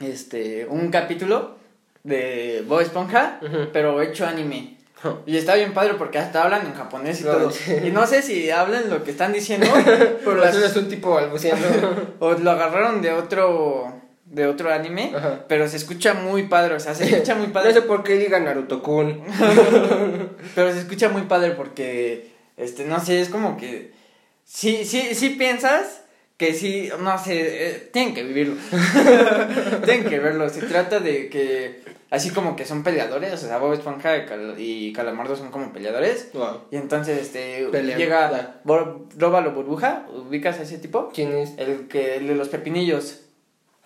Speaker 1: este un capítulo de Bob Esponja, pero hecho anime. Y está bien padre porque hasta hablan en japonés y
Speaker 2: No,
Speaker 1: todo.
Speaker 2: sí.
Speaker 1: Y no sé si hablan lo que están diciendo, pero las-
Speaker 2: es un tipo balbuceando.
Speaker 1: o lo agarraron de otro de otro anime,
Speaker 2: Ajá.
Speaker 1: pero se escucha muy padre, o sea, se escucha muy padre.
Speaker 2: No sé por qué digan Naruto-kun.
Speaker 1: Pero se escucha muy padre porque, este, no sé, es como que, sí, sí, sí piensas que sí, no sé, eh, tienen que vivirlo. tienen que verlo. Se trata de que, así como que son peleadores, o sea, Bob Esponja y, Cal- y Calamardo son como peleadores.
Speaker 2: Wow.
Speaker 1: Y entonces, este,
Speaker 2: Pelean,
Speaker 1: llega Róbalo Burbuja, ¿ubicas a ese tipo?
Speaker 2: ¿Quién es?
Speaker 1: El que, el de los pepinillos.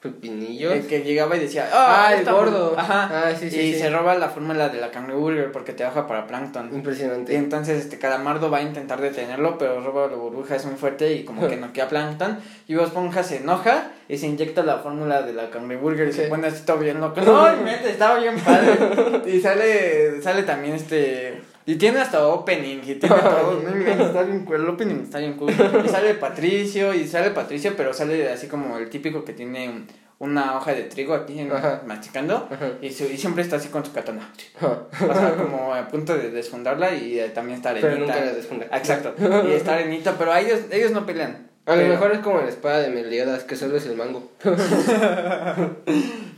Speaker 2: ¿Pepinillos?
Speaker 1: El que llegaba y decía,
Speaker 2: Ah, el
Speaker 1: esta
Speaker 2: gordo.
Speaker 1: bur-". Ajá.
Speaker 2: Ah, sí, sí,
Speaker 1: y
Speaker 2: sí.
Speaker 1: se roba la fórmula de la Kangaroo Burger porque te baja para Plankton. Y
Speaker 2: Impresionante.
Speaker 1: entonces este Calamardo va a intentar detenerlo, pero roba la burbuja es muy fuerte y como que noquea a Plankton. Y Bob Esponja se enoja y se inyecta la fórmula de la Kangaroo Burger y se pone así todo bien loco. No, inventes, estaba bien padre. y sale, sale también este. Y tiene hasta opening y tiene todo. Está bien cool. El opening está bien cool. Y sale Patricio, y sale Patricio, pero sale así como el típico que tiene un- una hoja de trigo aquí en- masticando.
Speaker 2: Ajá.
Speaker 1: Y, su- y siempre está así con su katana. O sea, como a punto de desfundarla y eh, también está
Speaker 2: Pero
Speaker 1: arenita.
Speaker 2: nunca la desfunda.
Speaker 1: Exacto. Y está arenita, pero a ellos, ellos no pelean.
Speaker 2: A lo
Speaker 1: Pero-
Speaker 2: mejor es como la espada de Meliodas, que solo es el mango.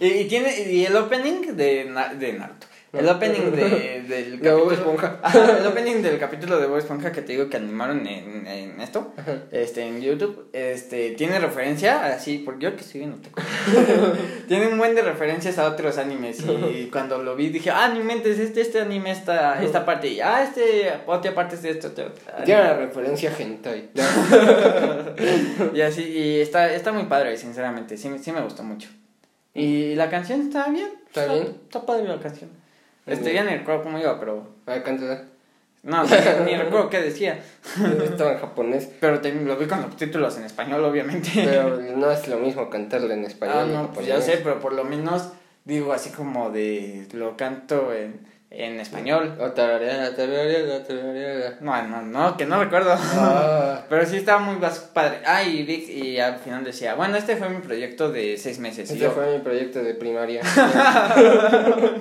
Speaker 1: Y, y tiene y el opening de, de Naruto. El opening de, del
Speaker 2: De Bob
Speaker 1: capítulo-
Speaker 2: Esponja.
Speaker 1: Ajá, el opening del capítulo de Bob Esponja que te digo que animaron en, en esto,
Speaker 2: Ajá.
Speaker 1: este, en YouTube, este, tiene referencia, así, porque yo que estoy viendo tiene un buen de referencias a otros animes y cuando lo vi dije, ah, no inventes, este, este anime, esta, esta parte, y ah, este, otra parte es de esto,
Speaker 2: Tiene la referencia hentai.
Speaker 1: y así, y está, está muy padre, sinceramente, sí, sí me gustó mucho. Y la canción está bien.
Speaker 2: ¿Está bien?
Speaker 1: Está padre la canción. Este, ya ni recuerdo cómo iba, pero...
Speaker 2: A ver, cántala.
Speaker 1: No, ni, recuerdo qué decía.
Speaker 2: Estaba en japonés.
Speaker 1: Pero te- lo vi con subtítulos en español, obviamente.
Speaker 2: Pero no es lo mismo cantarla en español.
Speaker 1: ah, no, pues ya sé, pero por lo menos digo así como de... Lo canto en... en español. No, no, no, que no recuerdo.
Speaker 2: Ah.
Speaker 1: Pero sí estaba muy padre. Ah, y Vic, y al final decía, bueno, este fue mi proyecto de seis meses.
Speaker 2: Este
Speaker 1: yo,
Speaker 2: fue mi proyecto de primaria.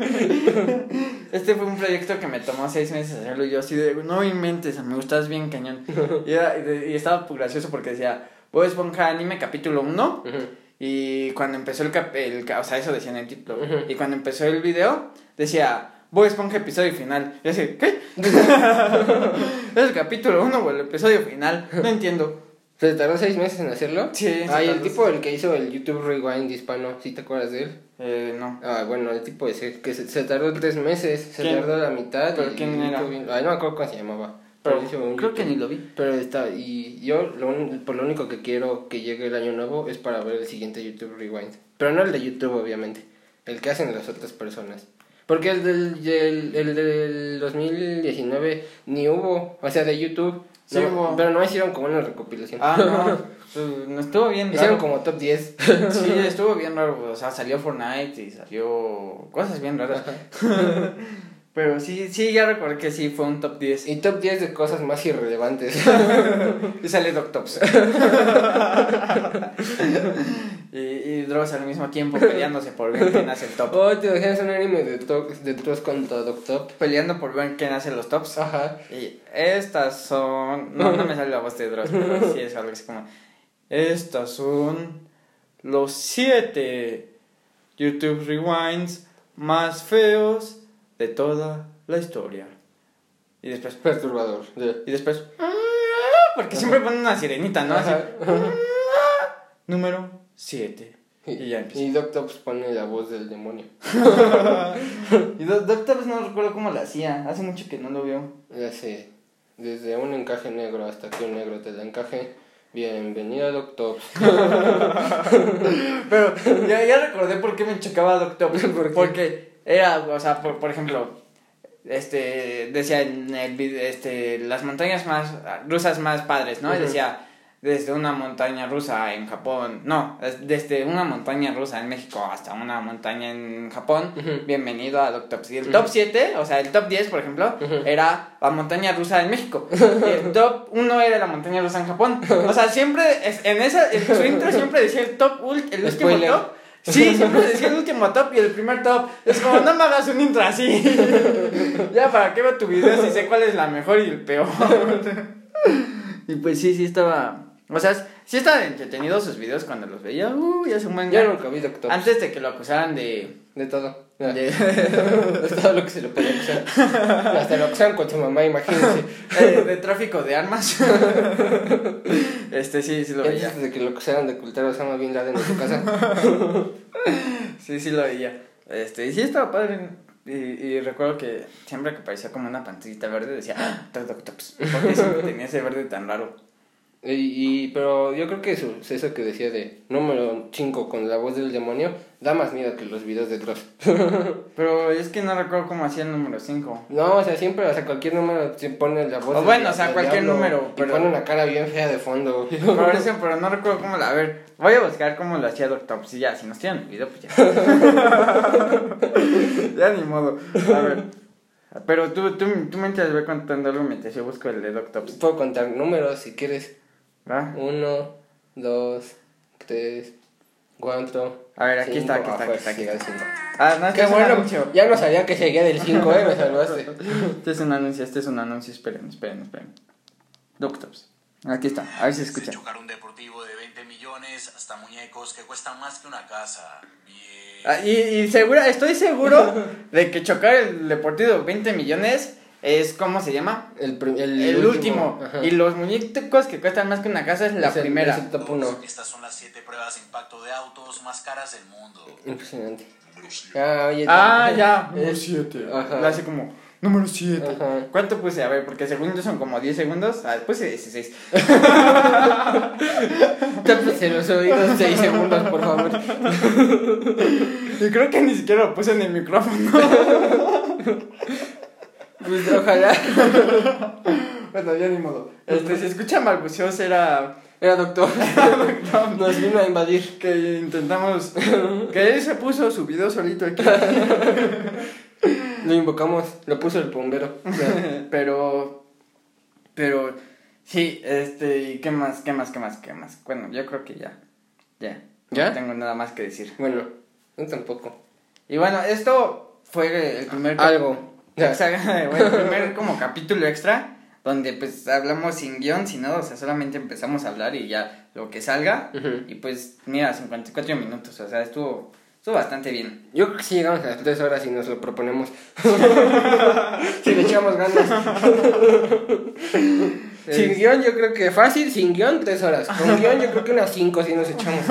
Speaker 1: Este fue un proyecto que me tomó seis meses hacerlo y yo así de, no inventes, me gustas bien cañón. Y, era- y estaba pues, gracioso porque decía, Bob Esponja anime capítulo 1
Speaker 2: Ujú.
Speaker 1: y cuando empezó el, cap el o sea, eso decía en el título. Y cuando empezó el video decía, Bob Esponja episodio final. Y así, ¿qué? ¿Es el capítulo 1 o el episodio final? No entiendo.
Speaker 2: ¿Se tardó seis meses en hacerlo?
Speaker 1: Sí,
Speaker 2: Ah, y el tipo el que hizo el YouTube Rewind hispano, ¿sí te acuerdas de él?
Speaker 1: Eh, no.
Speaker 2: Ah, bueno, el tipo ese, que se, se tardó tres meses, se
Speaker 1: ¿Quién?
Speaker 2: tardó la mitad.
Speaker 1: ¿Pero
Speaker 2: y
Speaker 1: quién era?
Speaker 2: YouTube- Ay, no me acuerdo cómo se llamaba.
Speaker 1: Pero creo que ni lo vi.
Speaker 2: Pero está, y yo lo, un- por lo único que quiero que llegue el año nuevo es para ver el siguiente YouTube Rewind. Pero no el de YouTube, obviamente. El que hacen las otras personas. Porque el del, del, el del 2019 ni hubo, o sea, de YouTube.
Speaker 1: Sí
Speaker 2: no,
Speaker 1: hubo.
Speaker 2: Pero no hicieron como una recopilación.
Speaker 1: Ah, no. Pues, no estuvo bien
Speaker 2: Hicieron
Speaker 1: raro.
Speaker 2: como top 10.
Speaker 1: Sí, estuvo bien raro. O sea, salió Fortnite y salió cosas bien raras. Pero sí, sí, ya recordé que sí fue un top 10.
Speaker 2: Y top 10 de cosas más irrelevantes.
Speaker 1: Y sale Doctops. y, y Dross al mismo tiempo peleándose por ver quién hace el top.
Speaker 2: oh, te imaginas un anime de, de Tross contra Doctor.
Speaker 1: Peleando por ver quién hace los tops.
Speaker 2: Ajá.
Speaker 1: Y estas son. No, no me sale la voz de Dross, pero sí es algo así como. Estas son los siete YouTube Rewinds más feos de toda la historia. Y después.
Speaker 2: Perturbador.
Speaker 1: Y después. Porque siempre ponen una sirenita, ¿no? Así,
Speaker 2: Ajá.
Speaker 1: número 7. Y ya empieza.
Speaker 2: Y Doctops pone la voz del demonio.
Speaker 1: Y Do- Doctor no recuerdo cómo lo hacía. Hace mucho que no lo veo.
Speaker 2: Ya sé. Desde un encaje negro hasta que un negro te la encaje. Bienvenido, Doctops.
Speaker 1: Pero ya, ya recordé por qué me chocaba Doctor.
Speaker 2: ¿Por qué?
Speaker 1: Porque era, o sea, por, por ejemplo, este, decía en el video, este, las montañas más rusas más padres, ¿no? Decía, desde una montaña rusa en Japón, no, es- desde una montaña rusa en México hasta una montaña en Japón, bienvenido a Doctops. Y el top 7, o sea, el top 10, por ejemplo, era la montaña rusa en México. Y el top 1 era la montaña rusa en Japón. O sea, siempre, en esa, en su intro siempre decía el top, el último
Speaker 2: Spoiler.
Speaker 1: top. Sí, siempre decía el último top y el primer top. Es como, no me hagas un intro así. ya, ¿para qué veo tu video si sé cuál es la mejor y el peor? y pues sí, sí estaba... O sea, sí estaban entretenidos sus videos cuando los veía. Uh, ya se un buen
Speaker 2: Ya Doctops.
Speaker 1: Antes de que lo acusaran de...
Speaker 2: De todo. Ya.
Speaker 1: de
Speaker 2: todo lo que se le puede acusar. Hasta lo acusan con su mamá, imagínense.
Speaker 1: eh, de tráfico de armas. este sí, sí lo veía.
Speaker 2: Antes de que lo acusaran de ocultar a Osama Bin Laden en su casa.
Speaker 1: Sí, sí lo veía. Este, y sí estaba padre. Y, y recuerdo que siempre que parecía como una pantallita verde decía, ¡Ah! Toc, toc, tocs", porque siempre tenía ese verde tan raro.
Speaker 2: Y, y- pero yo creo que eso, eso que decía de número 5 con la voz del demonio da más miedo que los videos de Dross.
Speaker 1: Pero es que no recuerdo cómo hacía el número 5.
Speaker 2: No, o sea, siempre, o sea, cualquier número se pone la voz
Speaker 1: O
Speaker 2: del
Speaker 1: bueno, o sea, cualquier
Speaker 2: diablo
Speaker 1: número,
Speaker 2: Y
Speaker 1: pero-
Speaker 2: pone una cara bien fea de fondo.
Speaker 1: Por eso, pero no recuerdo cómo la. A ver, voy a buscar cómo lo hacía Doctor. Sí, ya, si nos tiran el video, pues ya. ya ni modo. A ver. Pero tú, tú, tú mientras ve contando algo mientras yo busco el de Doctor.
Speaker 2: Puedo contar números si quieres.
Speaker 1: ¿Va?
Speaker 2: Uno, dos, tres, cuatro.
Speaker 1: A ver, aquí
Speaker 2: cinco.
Speaker 1: está, aquí
Speaker 2: Ah,
Speaker 1: está, aquí
Speaker 2: pues,
Speaker 1: está, aquí
Speaker 2: sí,
Speaker 1: está.
Speaker 2: al cinco.
Speaker 1: Ah, no, este
Speaker 2: Qué
Speaker 1: es un
Speaker 2: bueno,
Speaker 1: anuncio.
Speaker 2: ya no sabía que seguía del 5, eh, me salvaste.
Speaker 1: Este es un anuncio, este es un anuncio. Esperen, esperen, esperen. Doctors. Aquí está, a ver si se escucha.
Speaker 3: Chocar un deportivo de 20 millones hasta muñecos que cuestan más que una casa. Bien.
Speaker 1: Ah, y, y segura, estoy seguro de que chocar el deportivo de 20 millones es, ¿cómo se llama?
Speaker 2: El, el,
Speaker 1: El, último.
Speaker 2: Ajá.
Speaker 1: Y los muñecos que cuestan más que una casa es la
Speaker 2: Es el-
Speaker 1: primera.
Speaker 2: es top.
Speaker 3: Estas son las 7 pruebas de impacto de autos más caras del mundo.
Speaker 2: Impresionante.
Speaker 3: Número siete.
Speaker 2: Ah, oye.
Speaker 1: Ah, ya. Número 7.
Speaker 2: Ajá.
Speaker 1: Hace como, número 7.
Speaker 2: Ajá.
Speaker 1: ¿Cuánto puse? A ver, porque según yo son como 10 segundos. Ah, puse 16.
Speaker 2: Tápese los oídos 6 segundos, por favor.
Speaker 1: Y creo que ni siquiera lo puse en el micrófono.
Speaker 2: Pues ojalá.
Speaker 1: bueno, ya ni modo. Este, si escuchan balbuceos era
Speaker 2: Era doctor. Nos vino a invadir.
Speaker 1: que intentamos. que él se puso su video solito aquí.
Speaker 2: Lo invocamos, lo puso el bombero.
Speaker 1: pero, pero, sí, este, ¿y qué más, qué más, qué más, qué más? Bueno, yo creo que ya, ya.
Speaker 2: ¿Ya?
Speaker 1: No tengo nada más que decir.
Speaker 2: Bueno, yo tampoco.
Speaker 1: Y bueno, esto fue el primer...
Speaker 2: Algo.
Speaker 1: Bueno, el primer como capítulo extra, donde pues hablamos sin guion, sin nada, o sea, solamente empezamos a hablar y ya lo que salga. Y pues, mira, 54 minutos, o sea, estuvo, estuvo bastante bien.
Speaker 2: Yo creo que si llegamos a las tres horas y nos lo proponemos. si le echamos ganas. sin guion yo creo que fácil, sin guion tres horas. Con guion yo creo que unas cinco si nos echamos.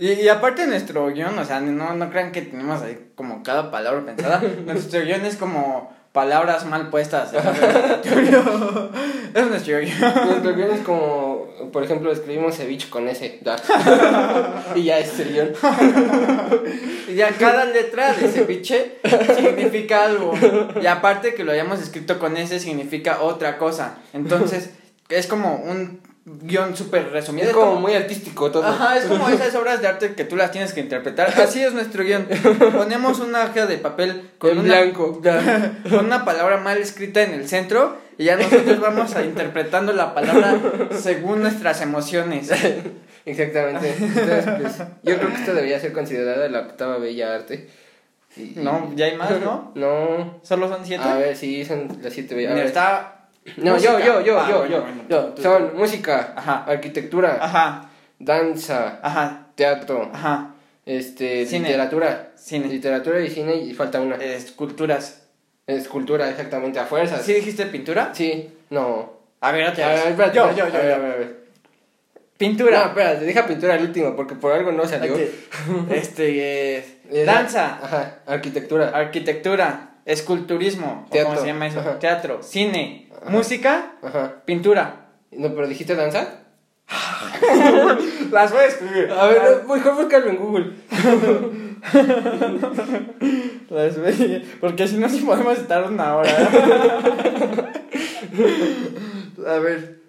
Speaker 1: Y, y aparte nuestro guion, o sea, no, no crean que tenemos ahí como cada palabra pensada. nuestro guion es como palabras mal puestas. es nuestro guion.
Speaker 2: Nuestro guion es como, por ejemplo, escribimos ceviche con ese. y ya es el guion.
Speaker 1: Y ya cada letra de ceviche significa algo. Y aparte que lo hayamos escrito con ese significa otra cosa. Entonces, es como un guion súper resumido.
Speaker 2: Es como muy artístico todo.
Speaker 1: Ajá, es como esas obras de arte que tú las tienes que interpretar. Así es nuestro guion. Ponemos una hoja de papel con
Speaker 2: en
Speaker 1: una,
Speaker 2: blanco.
Speaker 1: con una palabra mal escrita en el centro y ya nosotros vamos a interpretando la palabra según nuestras emociones.
Speaker 2: Exactamente. Entonces, pues, yo creo que esto debería ser considerada la octava bella arte. Y-
Speaker 1: No, ya hay más, ¿no?
Speaker 2: No.
Speaker 1: Solo son siete.
Speaker 2: A ver, sí, son las siete bellas.
Speaker 1: Mira, está.
Speaker 2: No,
Speaker 1: música.
Speaker 2: yo, yo, yo,
Speaker 1: Ah,
Speaker 2: yo,
Speaker 1: bueno,
Speaker 2: yo,
Speaker 1: bueno,
Speaker 2: yo.
Speaker 1: tú- tú-
Speaker 2: Son música,
Speaker 1: Ajá.
Speaker 2: arquitectura,
Speaker 1: Ajá,
Speaker 2: danza,
Speaker 1: ajá,
Speaker 2: teatro,
Speaker 1: ajá.
Speaker 2: este,
Speaker 1: Cine.
Speaker 2: literatura.
Speaker 1: Cine.
Speaker 2: Literatura y cine y falta una.
Speaker 1: Esculturas.
Speaker 2: Escultura, exactamente, a fuerzas.
Speaker 1: ¿Sí dijiste pintura?
Speaker 2: Sí, no.
Speaker 1: A ver, otra
Speaker 2: A ver, espérate,
Speaker 1: yo, yo, yo,
Speaker 2: a ver, a ver, a ver.
Speaker 1: Pintura.
Speaker 2: No, espérate, deja pintura al último porque por algo no salió.
Speaker 1: Este, Eh, danza,
Speaker 2: Ajá, arquitectura.
Speaker 1: arquitectura, esculturismo,
Speaker 2: Teatro.
Speaker 1: ¿cómo se llama eso?
Speaker 2: Ajá.
Speaker 1: Teatro, cine,
Speaker 2: Ajá.
Speaker 1: música,
Speaker 2: Ajá.
Speaker 1: pintura.
Speaker 2: No, pero dijiste danza.
Speaker 1: Las voy a escribir.
Speaker 2: A ver, mejor búscalo en Google.
Speaker 1: Las voy- porque si no, sí podemos estar una hora. a ver,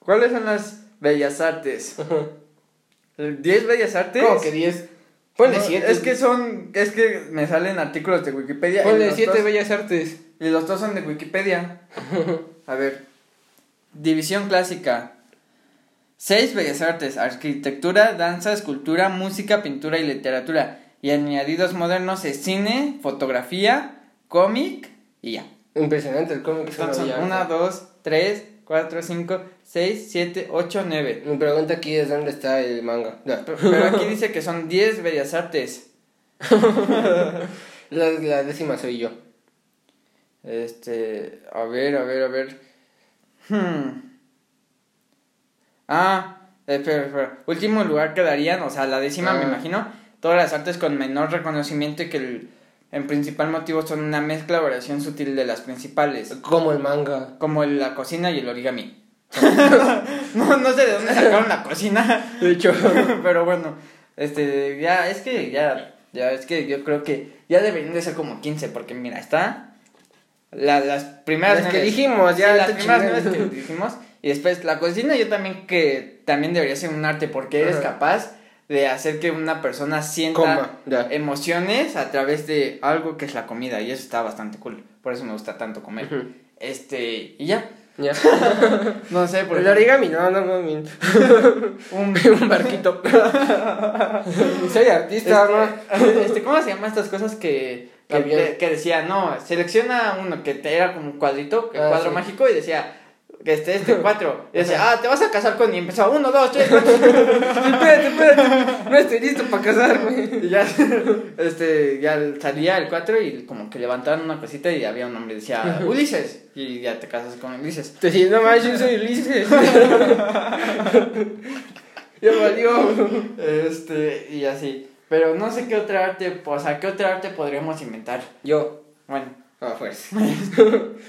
Speaker 1: ¿cuáles son las bellas artes? ¿10 bellas artes?
Speaker 2: ¿Cómo que 10? Ponle
Speaker 1: No,
Speaker 2: 7.
Speaker 1: Es que son, es que me salen artículos de Wikipedia. y
Speaker 2: Ponle
Speaker 1: los
Speaker 2: 7
Speaker 1: dos-
Speaker 2: bellas artes.
Speaker 1: Y los dos son de Wikipedia. A ver. División clásica. Seis bellas artes, arquitectura, danza, escultura, música, pintura y literatura. Y añadidos modernos es cine, fotografía, cómic y ya.
Speaker 2: Impresionante el cómic. una
Speaker 1: Entonces dos, tres, cuatro, cinco, seis, siete, ocho, nueve.
Speaker 2: Mi pregunta aquí es dónde está el manga.
Speaker 1: Pero aquí dice que son diez bellas artes.
Speaker 2: La, la décima soy yo.
Speaker 1: Este, a ver, a ver, a ver. Hmm. Ah, espera, espera. Último lugar quedarían, o sea, la décima me
Speaker 2: Ah.
Speaker 1: imagino, todas las artes con menor reconocimiento y que el, en principal motivo son una mezcla o variación sutil de las principales,
Speaker 2: Como el manga.
Speaker 1: como la cocina y el origami. No, no sé de dónde sacaron la cocina,
Speaker 2: De hecho.
Speaker 1: pero bueno, este, ya, es que ya, ya, es que yo creo que ya deberían de ser como 15, porque mira, está la- las primeras
Speaker 2: Las que dijimos, ya,
Speaker 1: Sí, las primeras nueve que dijimos, y después la cocina yo también que también debería ser un arte, porque eres
Speaker 2: Ajá.
Speaker 1: capaz de hacer que una persona sienta
Speaker 2: Coma,
Speaker 1: emociones a través de algo que es la comida, y eso está bastante cool, por eso me gusta tanto comer. Este, y ya,
Speaker 2: Ya.
Speaker 1: no sé, por
Speaker 2: El
Speaker 1: ejemplo,
Speaker 2: origami, no, no, no. mi-
Speaker 1: un
Speaker 2: Un barquito. Soy artista, ¿no?
Speaker 1: Este, este, ¿Cómo se llaman estas cosas que, que,
Speaker 2: Avión.
Speaker 1: que- que decía, no, selecciona uno que te era como un cuadrito, el
Speaker 2: Ah,
Speaker 1: cuadro
Speaker 2: sí.
Speaker 1: mágico, y decía, que este, este, cuatro. Y decía, ah, te vas a casar con, y empezó, uno, dos, tres, cuatro.
Speaker 2: espérate, espérate. No estoy listo para casarme.
Speaker 1: y ya, este, ya salía el cuatro y como que levantaban una cosita y había un nombre, decía, Ulises. Y ya te casas con Ulises.
Speaker 2: Te decía, no manches, yo soy Ulises. ya valió.
Speaker 1: Este, y así. Pero no sé qué otra arte, o sea, qué otra arte podríamos inventar.
Speaker 2: Yo.
Speaker 1: Bueno,
Speaker 2: Ah, pues.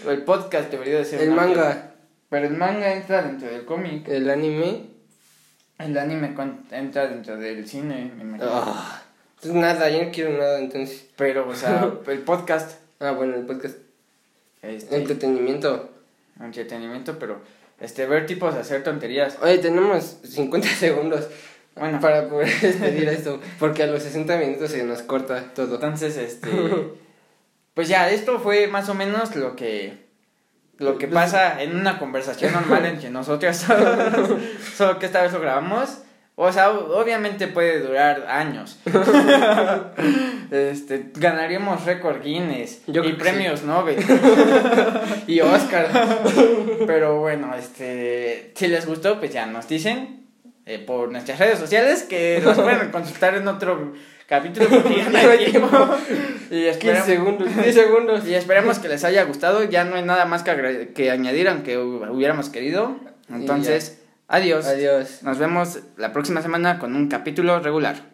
Speaker 1: el podcast debería de ser
Speaker 2: El
Speaker 1: arte. Pero el manga entra dentro del cómic.
Speaker 2: el anime.
Speaker 1: El anime entra dentro del cine, me imagino.
Speaker 2: Ah, pues nada, yo no quiero nada entonces.
Speaker 1: Pero, o sea, el podcast.
Speaker 2: Ah, bueno, el podcast.
Speaker 1: Este,
Speaker 2: Entretenimiento.
Speaker 1: entretenimiento, pero este ver tipos hacer tonterías.
Speaker 2: Oye, tenemos 50 segundos.
Speaker 1: Bueno,
Speaker 2: para poder despedir esto, porque a los 60 minutos se nos corta todo.
Speaker 1: entonces, este, pues ya, esto fue más o menos lo que, lo que pasa en una conversación normal entre nosotros, solo que esta vez lo grabamos. O sea, obviamente puede durar años. este, ganaríamos récord Guinness
Speaker 2: Yo
Speaker 1: y premios Nobel.
Speaker 2: Y Oscar.
Speaker 1: Pero bueno, este, si les gustó, pues ya nos dicen eh, por nuestras redes sociales que los pueden consultar en otro capítulo porque ya no hay tiempo. Y
Speaker 2: 15
Speaker 1: esperamos,
Speaker 2: segundos, 10 segundos.
Speaker 1: y esperemos que les haya gustado. Ya no hay nada más que, que añadir, aunque hu- hubiéramos querido. Entonces, adiós.
Speaker 2: Adiós.
Speaker 1: Nos vemos la próxima semana con un capítulo regular.